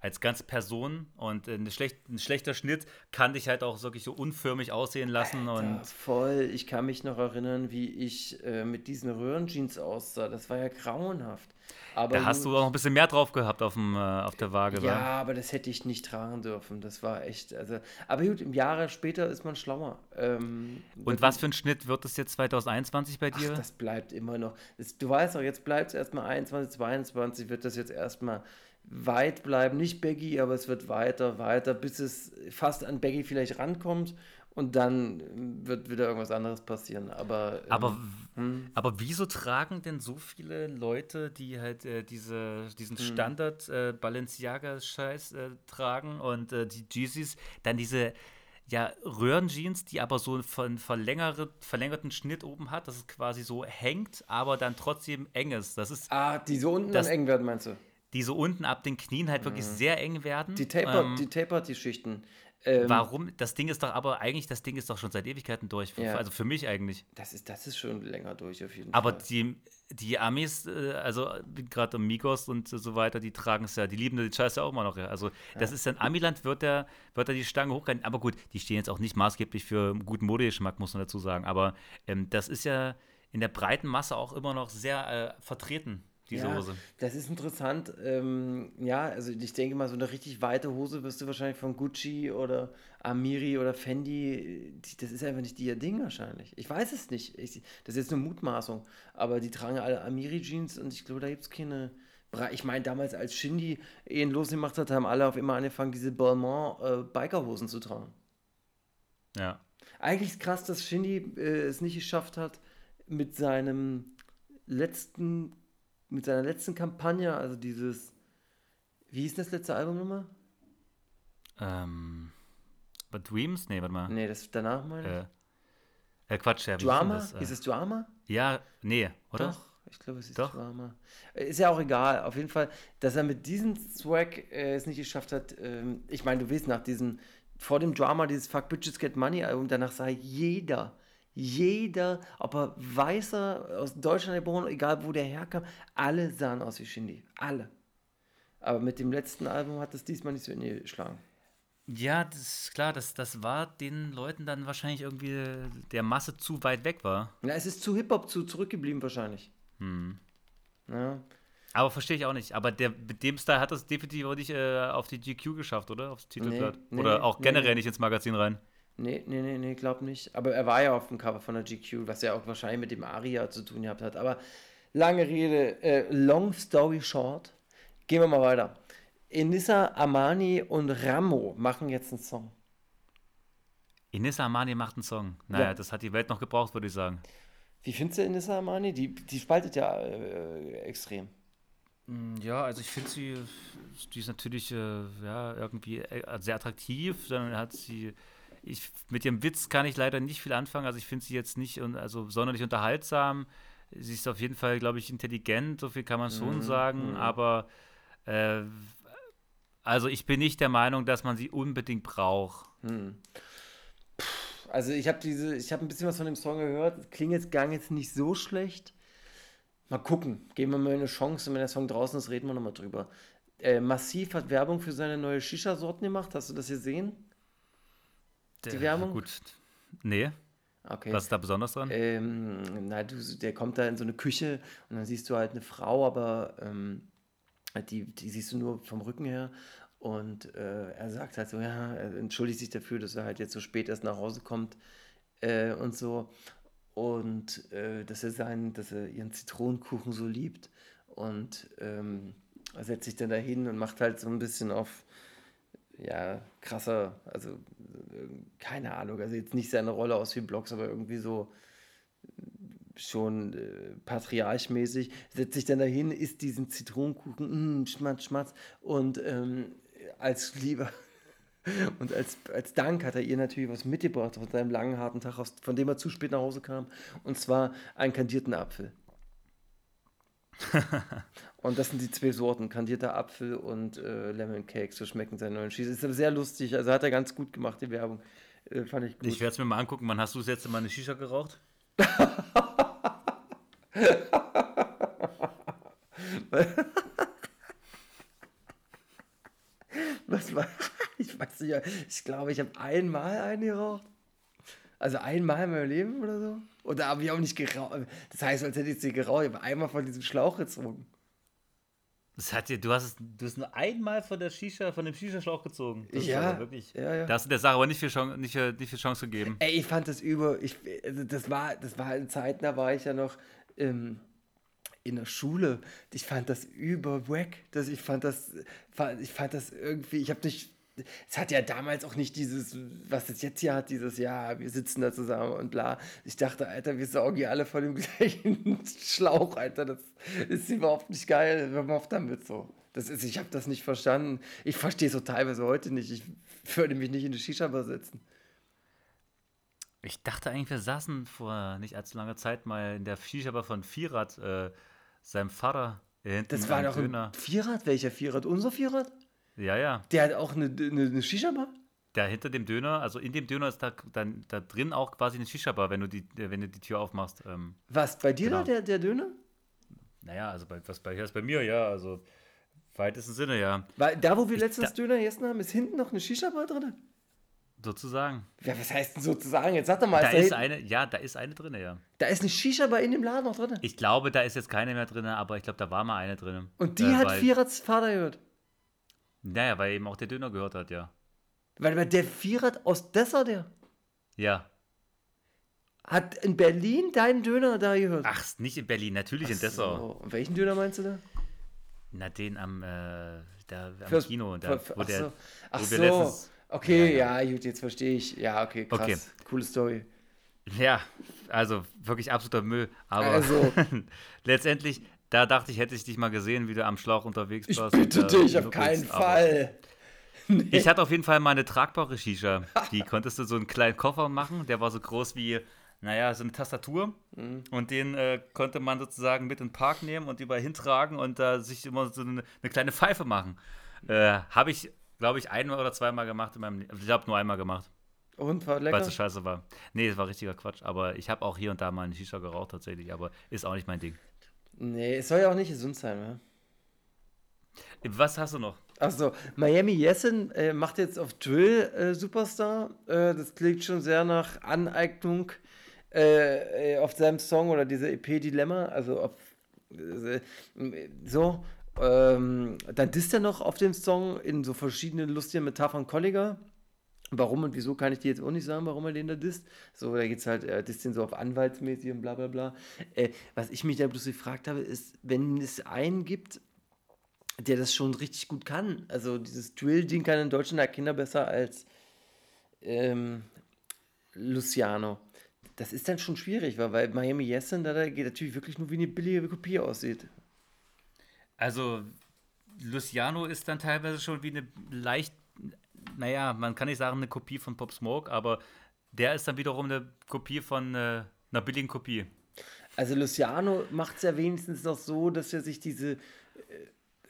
als ganze Person und äh, eine schlecht, ein schlechter Schnitt kann dich halt auch wirklich so unförmig aussehen lassen Ja, und voll. Ich kann mich noch erinnern, wie ich äh, mit diesen Röhrenjeans aussah. Das war ja grauenhaft. Aber da hast du auch noch ein bisschen mehr drauf gehabt auf, dem, äh, auf der Waage. Ja, wa? aber das hätte ich nicht tragen dürfen. Das war echt. Also, aber gut, im Jahre später ist man schlauer. Ähm, Und was für ein Schnitt wird es jetzt 2021 bei dir? Ach, das bleibt immer noch. Das, du weißt doch, jetzt bleibt es erstmal 21, 22, wird das jetzt erstmal weit bleiben. Nicht Baggy, aber es wird weiter, weiter, bis es fast an Baggy vielleicht rankommt. und dann ähm, wird wieder irgendwas anderes passieren. Aber, ähm, Aber, hm. aber wieso tragen denn so viele Leute, die halt äh, diese, diesen Hm. Standard äh, Balenciaga-Scheiß äh, tragen und äh, die Yeezys, dann diese ja, Röhrenjeans, die aber so einen verlängerte, verlängerten Schnitt oben hat, dass es quasi so hängt, aber dann trotzdem eng ist. Das ist, ah, die so unten das- dann eng werden, meinst du? Die so unten ab den Knien halt wirklich sehr eng werden. Mhm. Die Taper, Ähm, die Taper, die Schichten. Ähm, Warum? Das Ding ist doch aber eigentlich, das Ding ist doch schon seit Ewigkeiten durch. Ja. Also für mich eigentlich. Das ist, das ist schon länger durch auf jeden Aber Fall. die, die Amis, äh, also gerade Migos und so weiter, die tragen es ja, die lieben den Scheiß ja auch immer noch. Ja. Also das ist ein Amiland, wird der, wird da die Stange hochgehen. Aber gut, die stehen jetzt auch nicht maßgeblich für einen guten Modegeschmack, muss man dazu sagen. Aber ähm, das ist ja in der breiten Masse auch immer noch sehr äh, vertreten, diese ja, Hose. Das ist interessant. Ähm, ja, also ich denke mal, so eine richtig weite Hose wirst du wahrscheinlich von Gucci oder Amiri oder Fendi. Die, das ist einfach nicht ihr Ding wahrscheinlich. Ich weiß es nicht. Ich, das ist jetzt eine Mutmaßung. Aber die tragen alle Amiri-Jeans und ich glaube, da gibt es keine. Bra- Ich meine, damals als Shindy ihn losgemacht hat, haben alle auf immer angefangen, diese Balmain-Bikerhosen zu tragen. Ja. Eigentlich ist krass, dass Shindy äh, es nicht geschafft hat, mit seinem letzten, mit seiner letzten Kampagne, also dieses, wie hieß das letzte Album nochmal? Ähm, but Dreams? Nee, warte mal. Nee, das danach meine ich. Äh, äh, Quatsch, ja. Drama? das? Hieß es Drama? Äh, ja, nee, oder? Doch, ich glaube, es ist Doch. Drama. Äh, Ist ja auch egal. Auf jeden Fall, dass er mit diesem Swag äh, es nicht geschafft hat. Ähm, ich meine, du weißt, nach diesem, vor dem Drama, dieses Fuck Bitches Get Money Album, danach sah jeder, jeder, ob er weißer aus Deutschland geboren, egal wo der herkam, alle sahen aus wie Shindy. Alle. Aber mit dem letzten Album hat es diesmal nicht so in die geschlagen. Ja, das ist klar, das, das war den Leuten dann wahrscheinlich irgendwie der Masse zu weit weg war. Na, es ist zu Hip-Hop zu zurückgeblieben wahrscheinlich. Hm. Ja. Aber verstehe ich auch nicht. Aber der, mit dem Style hat das definitiv auch nicht äh, auf die GQ geschafft, oder? Aufs Titelblatt. nee, oder auch nee, generell nee. nicht ins Magazin rein. Nee, nee, nee, nee, glaub nicht. Aber er war ja auf dem Cover von der GQ, was ja auch wahrscheinlich mit dem Aria zu tun gehabt hat. Aber lange Rede, äh, long story short, gehen wir mal weiter. Enissa Amani und Ramo machen jetzt einen Song. Inessa Amani macht einen Song. Naja, Ja. das hat die Welt noch gebraucht, würde ich sagen. Wie findest du Enissa Amani? Die, die spaltet ja äh, extrem. Mm, Ja, also ich finde sie, die ist natürlich äh, ja, irgendwie äh, sehr attraktiv. Dann hat sie, ich, mit ihrem Witz kann ich leider nicht viel anfangen. Also ich finde sie jetzt nicht un- also sonderlich unterhaltsam. Sie ist auf jeden Fall, glaube ich, intelligent, so viel kann man schon sagen. Aber äh, also ich bin nicht der Meinung, dass man sie unbedingt braucht. Also ich habe diese, ich habe ein bisschen was von dem Song gehört. Klingt jetzt gar jetzt nicht so schlecht. Mal gucken. Geben wir mal eine Chance. Und wenn der Song draußen ist, reden wir nochmal drüber. Äh, Massiv hat Werbung für seine neue Shisha-Sorten gemacht. Hast du das gesehen? Die Äh, Werbung? Gut. Nee, Okay. was ist da besonders dran? Ähm, na, du, der kommt da in so eine Küche und dann siehst du halt eine Frau, aber ähm, die, die siehst du nur vom Rücken her. Und äh, er sagt halt so, ja, er entschuldigt sich dafür, dass er halt jetzt so spät erst nach Hause kommt äh, und so. Und äh, dass er seinen, dass er ihren Zitronenkuchen so liebt. Und ähm, er setzt sich dann dahin und macht halt so ein bisschen auf, ja, krasser, also keine Ahnung, also jetzt nicht seine Rolle aus wie Blogs, aber irgendwie so schon äh, patriarchmäßig, setzt sich dann dahin, isst diesen Zitronenkuchen, mm, schmatz, schmatz und ähm, als Lieber [LAUGHS] und als, als Dank hat er ihr natürlich was mitgebracht von seinem langen, harten Tag, aus, von dem er zu spät nach Hause kam, und zwar einen kandierten Apfel. [LAUGHS] und das sind die zwei Sorten, kandierter Apfel und äh, Lemon Cake, so schmecken seine neuen Cheese. Ist aber sehr lustig, also hat er ganz gut gemacht, die Werbung. Äh, fand ich gut. Ich werde es mir mal angucken. Wann hast du das letzte Mal eine Shisha geraucht? [LAUGHS] Was war? [LAUGHS] Ich weiß nicht, ich glaube, ich habe einmal einen geraucht. Also einmal in meinem Leben oder so. Oder habe ich auch nicht geraucht. Das heißt, als hätte ich sie geraucht. Ich habe einmal von diesem Schlauch gezogen. Das hat dir, du hast es, du hast nur einmal von der Shisha, von dem Shisha-Schlauch gezogen. Das Ja, wirklich. ja, ja. Da hast du der Sache aber nicht viel Chance, nicht, viel- nicht viel Chance gegeben. Ey, ich fand das über. Ich, also das, war, das war in Zeiten, da war ich ja noch ähm, in der Schule. Ich fand das über wack. Das, ich, fand das, ich fand das irgendwie. Ich habe nicht. Es hat ja damals auch nicht dieses, was es jetzt hier hat, dieses, ja, wir sitzen da zusammen und bla. Ich dachte, Alter, wir saugen hier alle von dem [LAUGHS] gleichen Schlauch, Alter. Das ist überhaupt nicht geil. Hör mal auf damit so. Das ist, ich habe das nicht verstanden. Ich verstehe es so teilweise heute nicht. Ich würde mich nicht in die Shisha-Bar setzen. Ich dachte eigentlich, wir saßen vor nicht allzu langer Zeit mal in der Shisha-Bar von Vierrad, äh, seinem Vater. hinten Das war doch ein Döner. Vierrad. Welcher Vierrad? Unser Vierrad? Ja, ja. Der hat auch eine, eine, eine Shisha-Bar? Da hinter dem Döner, also in dem Döner ist da, dann, da drin auch quasi eine Shisha-Bar, wenn du die, wenn du die Tür aufmachst. Ähm, Was, bei dir da, Genau. der, der Döner? naja, also bei, was bei, ist bei mir, ja, also weitesten Sinne, ja, Weil da, wo wir Ich letztens da- Döner gegessen haben, ist hinten noch eine Shisha-Bar drin? sozusagen. Ja, was heißt denn sozusagen? Jetzt sag doch mal, Da ist da, ist eine, ja, da ist eine drin, ja. da ist eine Shisha-Bar in dem Laden noch drin. Ich glaube, da ist jetzt keine mehr drin, aber ich glaube, da war mal eine drin. Und die äh, hat Vierrads Vater gehört. Naja, weil eben auch der Döner gehört hat, ja. Weil der Vierrad aus Dessau, der Ja. hat in Berlin deinen Döner da gehört. Ach, nicht in Berlin, natürlich in Dessau. So. Welchen Döner meinst du da? Na, den am, äh, da, am Fürs- Kino, da, für- wo ach der, so, ach so. letztens- okay, Ja, ja, gut, jetzt verstehe ich. Ja, okay, krass. Okay. Coole Story. Ja, also wirklich absoluter Müll. Aber Also. [LAUGHS] letztendlich, da dachte ich, hätte ich dich mal gesehen, wie du am Schlauch unterwegs Ich warst. bitte und da dich, auf keinen aber- Fall. [LAUGHS] Ich hatte auf jeden Fall mal eine tragbare Shisha. Die konntest du so einen kleinen Koffer machen, der war so groß wie, naja, so eine Tastatur. Mhm. Und den äh, konnte man sozusagen mit in den Park nehmen und überall hintragen und da sich immer so eine, eine kleine Pfeife machen. Äh, Habe ich, glaube ich, einmal oder zweimal gemacht in meinem Leben. Ich habe nur einmal gemacht, Und war weil lecker? es so scheiße war. Nee, es war richtiger Quatsch. Aber ich habe auch hier und da mal eine Shisha geraucht tatsächlich, aber ist auch nicht mein Ding. Nee, es soll ja auch nicht gesund sein, ne? Was hast du noch? Achso, Miami Yesin äh, macht jetzt auf Drill äh, Superstar. Äh, das klingt schon sehr nach Aneignung äh, äh, auf seinem Song oder diese EP Dilemma. Also auf, äh, so. Ähm, dann disst er noch auf dem Song in so verschiedenen lustigen Metaphern Colliger. Warum und wieso kann ich dir jetzt auch nicht sagen, warum er den da disst. So, da geht's halt, er disst den so auf anwaltsmäßig und bla bla bla. Äh, was ich mich da bloß gefragt habe, ist, wenn es einen gibt, der das schon richtig gut kann. Also dieses Drill-Ding kann in Deutschland der Kinder besser als ähm, Luciano. Das ist dann schon schwierig, weil, weil Miami Yesin da, da geht natürlich wirklich nur wie eine billige Kopie aussieht. Also, Luciano ist dann teilweise schon wie eine leicht, naja, man kann nicht sagen eine Kopie von Pop Smoke, aber der ist dann wiederum eine Kopie von äh, einer billigen Kopie. Also Luciano macht es ja wenigstens noch so, dass er sich diese äh,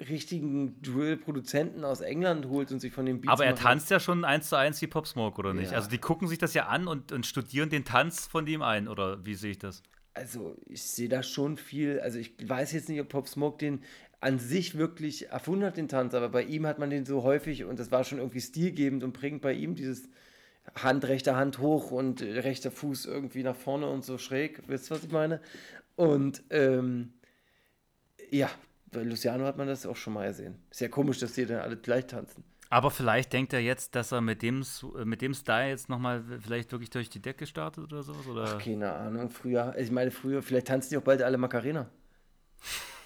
richtigen Drill-Produzenten aus England holt und sich von den Beats Aber er tanzt ja schon eins zu eins wie Pop Smoke, oder nicht? Ja. Also die gucken sich das ja an und, und studieren den Tanz von ihm ein, oder wie sehe ich das? Also ich sehe da schon viel, also ich weiß jetzt nicht, ob Pop Smoke den an sich wirklich erfunden hat, den Tanz, aber bei ihm hat man den so häufig und das war schon irgendwie stilgebend und bringt bei ihm dieses Hand, rechte Hand hoch und äh, rechter Fuß irgendwie nach vorne und so schräg, wisst ihr, was ich meine? Und ähm, ja, bei Luciano hat man das auch schon mal gesehen. Ist ja komisch, dass die dann alle gleich tanzen. Aber vielleicht denkt er jetzt, dass er mit dem, äh, mit dem Style jetzt nochmal vielleicht wirklich durch die Decke startet oder sowas? Oder? Ach, keine Ahnung, früher, ich meine früher, vielleicht tanzen die auch bald alle Macarena.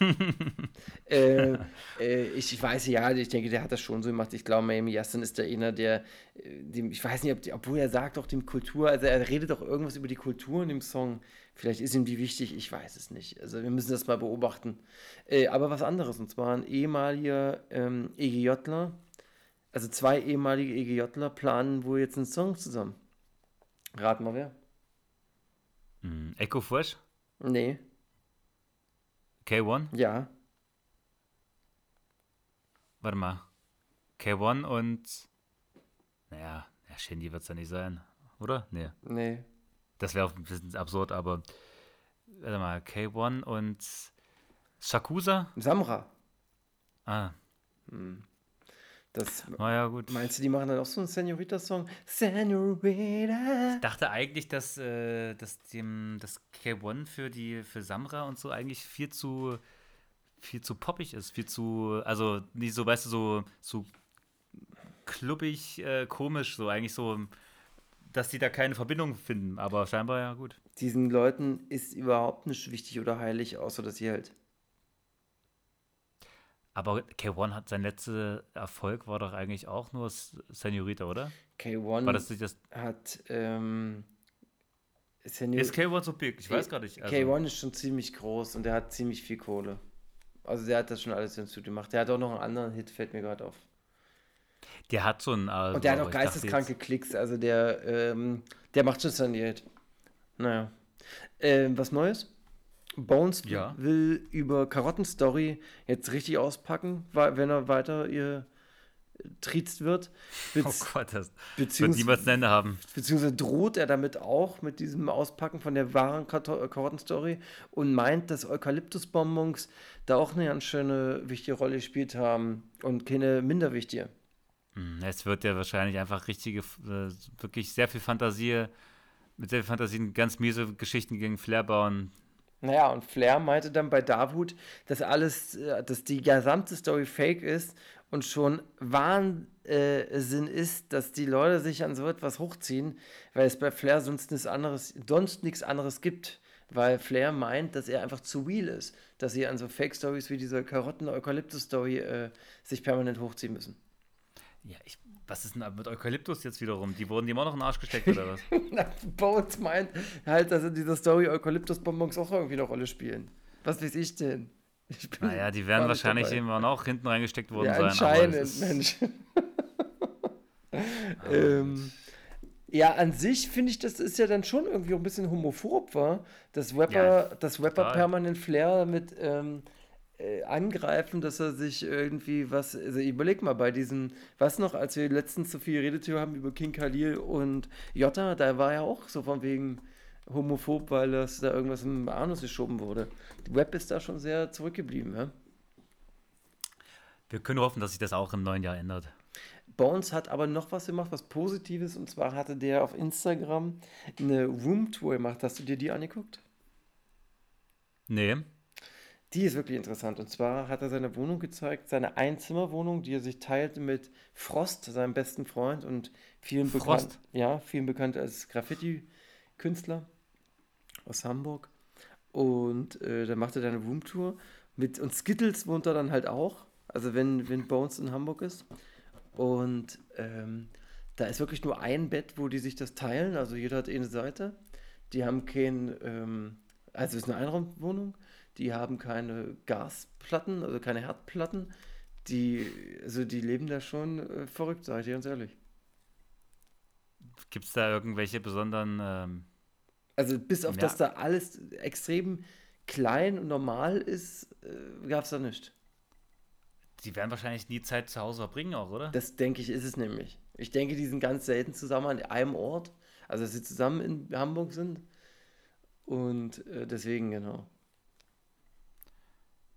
[LAUGHS] äh, äh, ich, ich weiß ja, ich denke, der hat das schon so gemacht. Ich glaube, Miami Yassin ist der einer, der, äh, dem, ich weiß nicht, ob obwohl er sagt auch dem Kultur, also er redet auch irgendwas über die Kultur in dem Song. Vielleicht ist ihm die wichtig, ich weiß es nicht. Also wir müssen das mal beobachten. Äh, aber was anderes, und zwar ein ehemaliger ähm, EGJler, also zwei ehemalige EGJler planen wohl jetzt einen Song zusammen. Rat mal wer? Hm, Echo Fresh? Nee, K1? ja. Warte mal. K1 und. Naja, ja, Shindy wird es ja nicht sein, oder? Nee. Nee. Das wäre auch ein bisschen absurd, aber. Warte mal, K1 und. Shakusa? Samra. Ah, Das, naja, gut. meinst du, die machen dann auch so einen Senorita-Song? Senorita. Ich dachte eigentlich, dass, äh, dass dem, das K1 für die für Samra und so eigentlich viel zu viel zu poppig ist, viel zu, also nicht so, weißt du, so, so klubbig, äh, komisch, so eigentlich so, dass die da keine Verbindung finden, aber scheinbar ja gut. Diesen Leuten ist überhaupt nicht wichtig oder heilig, außer dass sie halt. Aber K1 hat sein letzter Erfolg war doch eigentlich auch nur Senorita, oder? K1 War das nicht das? hat. Ähm, Senior Ist K1 so big? Ich weiß gar nicht. Also, K1 ist schon ziemlich groß und der hat ziemlich viel Kohle. Also der hat das schon alles im Studio gemacht. Der hat auch noch einen anderen Hit, fällt mir gerade auf. Der hat so ein. Also, Und der hat auch geisteskranke Klicks. Also der, ähm, der macht schon saniert. Naja. Ähm, was Neues? Bones Ja. will über Karottenstory jetzt richtig auspacken, wenn er weiter ihr triezt wird. Beziehungsweise oh Gott, das wird niemals ein Ende haben. beziehungsweise droht er damit auch mit diesem Auspacken von der wahren Kato- Karottenstory und meint, dass Eukalyptusbonbons da auch eine ganz schöne wichtige Rolle gespielt haben und keine minder wichtige. Hm, Es wird ja wahrscheinlich einfach richtige, äh, wirklich sehr viel Fantasie, mit sehr viel Fantasie ganz miese Geschichten gegen Flair bauen. Naja, und Flair meinte dann bei Davut, dass alles, äh, dass die gesamte Story fake ist und schon Wahnsinn ist, dass die Leute sich an so etwas hochziehen, weil es bei Flair sonst nichts anderes, sonst nichts anderes gibt. Weil Flair meint, dass er einfach zu real ist, dass sie an so Fake-Stories wie diese Karotten-Eukalyptus-Story äh, sich permanent hochziehen müssen. Ja, ich, was ist denn mit Eukalyptus jetzt wiederum? Die wurden die immer noch in den Arsch gesteckt oder was? [LAUGHS] Bones meint halt, dass in dieser Story Eukalyptus-Bonbons auch irgendwie eine Rolle spielen. Was weiß ich denn? Ich naja, die werden wahrscheinlich dabei. irgendwann auch hinten reingesteckt worden Ja, sein. anscheinend, ist- [LAUGHS] [LAUGHS] Mensch. ähm, ja, an sich finde ich, das ist ja dann schon irgendwie auch ein bisschen homophob, war, dass Rapper, Ja, dass Rapper total. permanent Flair mit ähm, äh, angreifen, dass er sich irgendwie was, also überleg mal bei diesem, was noch, als wir letztens so viel geredet haben über King Khalil und Jota, da war ja auch so von wegen homophob, weil das da irgendwas im Anus geschoben wurde. Rap ist da schon sehr zurückgeblieben, ja. Wir können hoffen, dass sich das auch im neuen Jahr ändert. Bones hat aber noch was gemacht, was Positives. Und zwar hatte der auf Instagram eine Roomtour gemacht. Hast du dir die angeguckt? Nee. Die ist wirklich interessant. Und zwar hat er seine Wohnung gezeigt, seine Einzimmerwohnung, die er sich teilte mit Frost, seinem besten Freund und vielen bekannt, ja, vielen bekannt als Graffiti-Künstler aus Hamburg. Und äh, dann macht er eine Roomtour mit und Skittles wohnt er dann halt auch. Also wenn, wenn Bones in Hamburg ist. Und ähm, da ist wirklich nur ein Bett, wo die sich das teilen. Also jeder hat eine Seite. Die haben kein, ähm, also es ist eine Einraumwohnung. Die haben keine Gasplatten, also keine Herdplatten. Die, also die leben da schon äh, verrückt, sage ich dir ganz ehrlich. Gibt es da irgendwelche besonderen. Ähm, Also bis auf Ja. dass da alles extrem klein und normal ist, äh, gab es da nichts. die werden wahrscheinlich nie Zeit zu Hause verbringen, auch, oder? Das denke ich, ist es nämlich. Ich denke, die sind ganz selten zusammen an einem Ort. Also, dass sie zusammen in Hamburg sind. Und äh, deswegen, genau.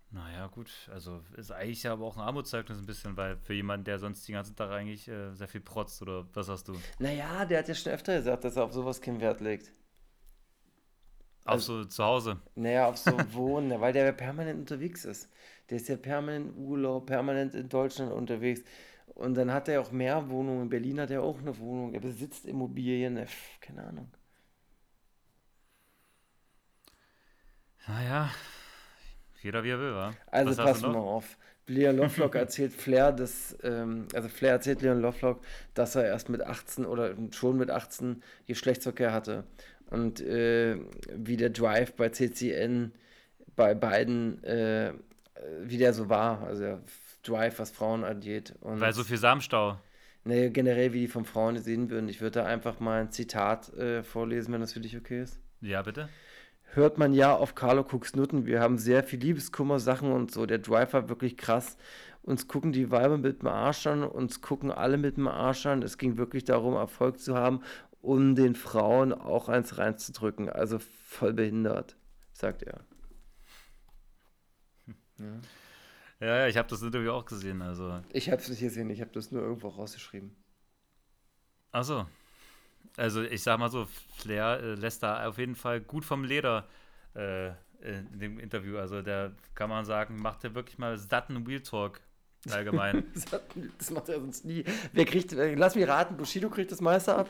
Naja, gut. Also ist eigentlich ja aber auch ein Armutszeugnis ein bisschen, weil für jemanden, der sonst den ganzen Tag eigentlich äh, sehr viel protzt, oder was hast du? Naja, der hat ja schon öfter gesagt, dass er auf sowas keinen Wert legt. Auch Also- so zu Hause. Naja, auf so [LAUGHS] Wohnen, weil der ja permanent unterwegs ist. Der ist ja permanent Urlaub, permanent in Deutschland unterwegs. Und dann hat er auch mehr Wohnungen. In Berlin hat er auch eine Wohnung. Er besitzt Immobilien. äh, pf, Keine Ahnung. Naja, jeder wie er will, wa? Also Was pass mal auf. Leon Lovelock [LAUGHS] erzählt Flair, dass, ähm, also Flair erzählt Leon Lovelock, dass er erst mit 18 oder schon mit 18 Geschlechtsverkehr hatte. Und äh, wie der Drive bei CCN bei beiden, äh, wie der so war. Also der Drive, was Frauen angeht. Und Weil so viel Samenstau. nee, generell, wie die von Frauen gesehen würden. Ich würde da einfach mal ein Zitat äh, vorlesen, wenn das für dich okay ist. Ja, bitte? Hört man ja auf Carlo Cooks Nutten. Wir haben sehr viel Liebeskummer, Sachen und so. Der Drive war wirklich krass. Uns gucken die Weiber mit dem Arsch an, uns gucken alle mit dem Arsch an. Es ging wirklich darum, Erfolg zu haben, um den Frauen auch eins reinzudrücken. Also voll behindert, sagt er. Ja, ja, ich habe das Interview auch gesehen, also. Ich habe es nicht gesehen, ich habe das nur irgendwo rausgeschrieben. Achso. Also ich sag mal so, Flair äh, lässt da auf jeden Fall gut vom Leder äh, in dem Interview. Also der kann man sagen, macht er wirklich mal satten Wheel Talk [LAUGHS] allgemein. Das, macht er sonst nie. Wer kriegt, äh, lass mich raten, Bushido kriegt das meiste ab?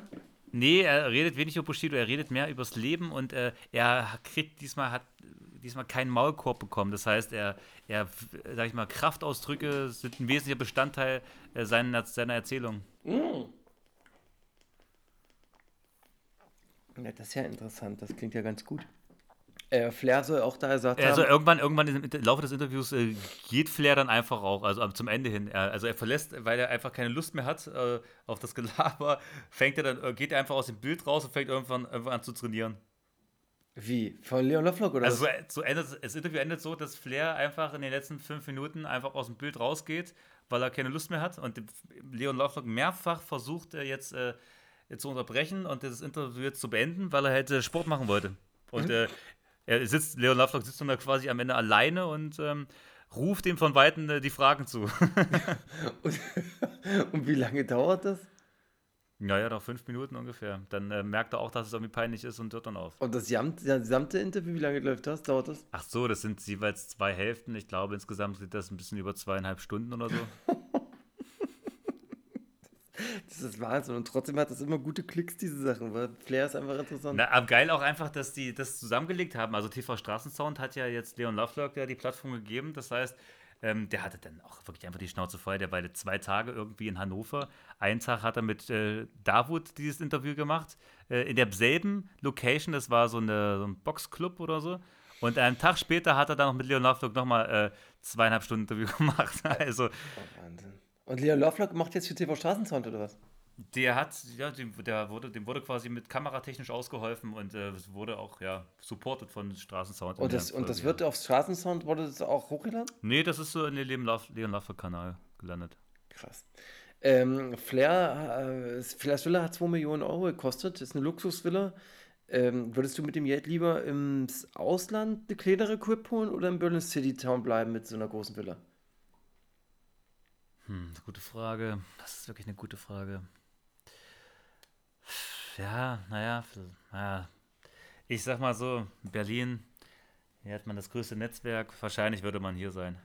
nee, er redet wenig über Bushido, er redet mehr übers Leben und äh, er kriegt diesmal hat diesmal keinen Maulkorb bekommen. Das heißt, er, er sag ich mal, Kraftausdrücke sind ein wesentlicher Bestandteil äh, seiner, seiner Erzählung. Ja, das ist ja interessant. Das klingt ja ganz gut. Äh, Flair soll auch da gesagt Also haben, irgendwann, irgendwann im Laufe des Interviews äh, geht Flair dann einfach auch, also zum Ende hin. Er, also er verlässt, weil er einfach keine Lust mehr hat äh, auf das Gelaber, [LAUGHS] fängt er dann, äh, geht er einfach aus dem Bild raus und fängt irgendwann, irgendwann an zu trainieren. wie? Von Leon Lovelock oder Also so, was? so endet, das Interview endet so, dass Flair einfach in den letzten fünf Minuten einfach aus dem Bild rausgeht, weil er keine Lust mehr hat. Und Leon Lovelock mehrfach versucht er jetzt äh, zu unterbrechen und das Interview jetzt zu beenden, weil er halt äh, Sport machen wollte. Und äh, er sitzt, Leon Lovelock sitzt dann da quasi am Ende alleine und ähm, ruft ihm von Weitem äh, die Fragen zu. [LAUGHS] Und, und wie lange dauert das? naja, noch fünf Minuten ungefähr. Dann äh, merkt er auch, dass es irgendwie peinlich ist und hört dann auf. Und das gesamte, das gesamte Interview, wie lange läuft das? Dauert das? Ach so, das sind jeweils zwei Hälften. Ich glaube, insgesamt geht das ein bisschen über zweieinhalb Stunden oder so. [LAUGHS] Das ist Wahnsinn. Und trotzdem hat das immer gute Klicks, diese Sachen, weil Flair ist einfach interessant. Na, aber geil auch einfach, dass die das zusammengelegt haben. Also TV Straßensound hat ja jetzt Leon Lovelock ja die Plattform gegeben. Das heißt, ähm, der hatte dann auch wirklich einfach die Schnauze voll. Der war zwei Tage irgendwie in Hannover. Einen Tag hat er mit äh, Davut dieses Interview gemacht. Äh, in derselben Location, das war so, eine, so ein Boxclub oder so. Und einen Tag später hat er dann noch mit Leon Lovelock nochmal äh, zweieinhalb Stunden Interview [LAUGHS] gemacht. Also Oh, Wahnsinn. Und Leon Lovelock macht jetzt für TV Straßensound oder was? Der hat, ja, dem, der wurde, dem wurde quasi mit kameratechnisch ausgeholfen und äh, es wurde auch, ja, supported von Straßensound. Und das, und das wird auf Straßensound, wurde das auch hochgeladen? Nee, das ist so in den Leon Love- Leon Love-Kanal gelandet. Krass. Ähm, Flair, äh, Flair Villa hat 2 Millionen Euro gekostet, ist eine Luxusvilla. Ähm, würdest du mit dem Geld lieber ins Ausland eine kleinere Quip holen oder in Berlin City Town bleiben mit so einer großen Villa? Hm, gute Frage. Das ist wirklich eine gute Frage. Ja, naja, naja. Ich sag mal so, Berlin, hier hat man das größte Netzwerk. Wahrscheinlich würde man hier sein.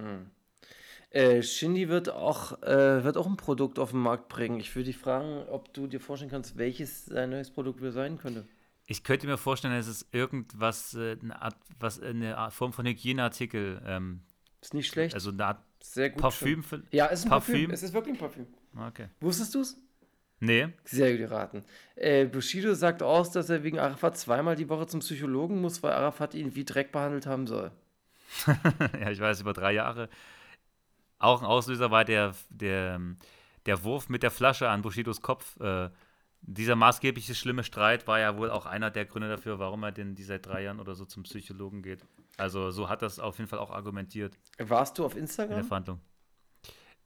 Äh, Shindy wird auch, äh, wird auch ein Produkt auf den Markt bringen. Ich würde dich fragen, ob du dir vorstellen kannst, welches sein neues Produkt sein könnte. Ich könnte mir vorstellen, es ist irgendwas, äh, eine Art, was, eine Art Form von Hygieneartikel. Ähm, Ist nicht schlecht. also eine Art Sehr gut. Parfüm. schon. Für, Ja, es ist ein Parfüm. Parfüm? Es ist wirklich ein Parfüm. okay. Wusstest du es? Nee, Sehr gut geraten. Äh, Bushido sagt aus, dass er wegen Arafat zweimal die Woche zum Psychologen muss, weil Arafat ihn wie Dreck behandelt haben soll. [LAUGHS] ja, ich weiß, über drei Jahre. Auch ein Auslöser war der, der, der Wurf mit der Flasche an Bushidos Kopf. Äh, dieser maßgebliche schlimme Streit war ja wohl auch einer der Gründe dafür, warum er denn die seit drei Jahren oder so zum Psychologen geht. Also so hat das auf jeden Fall auch argumentiert Warst du auf in der Instagram? Verhandlung.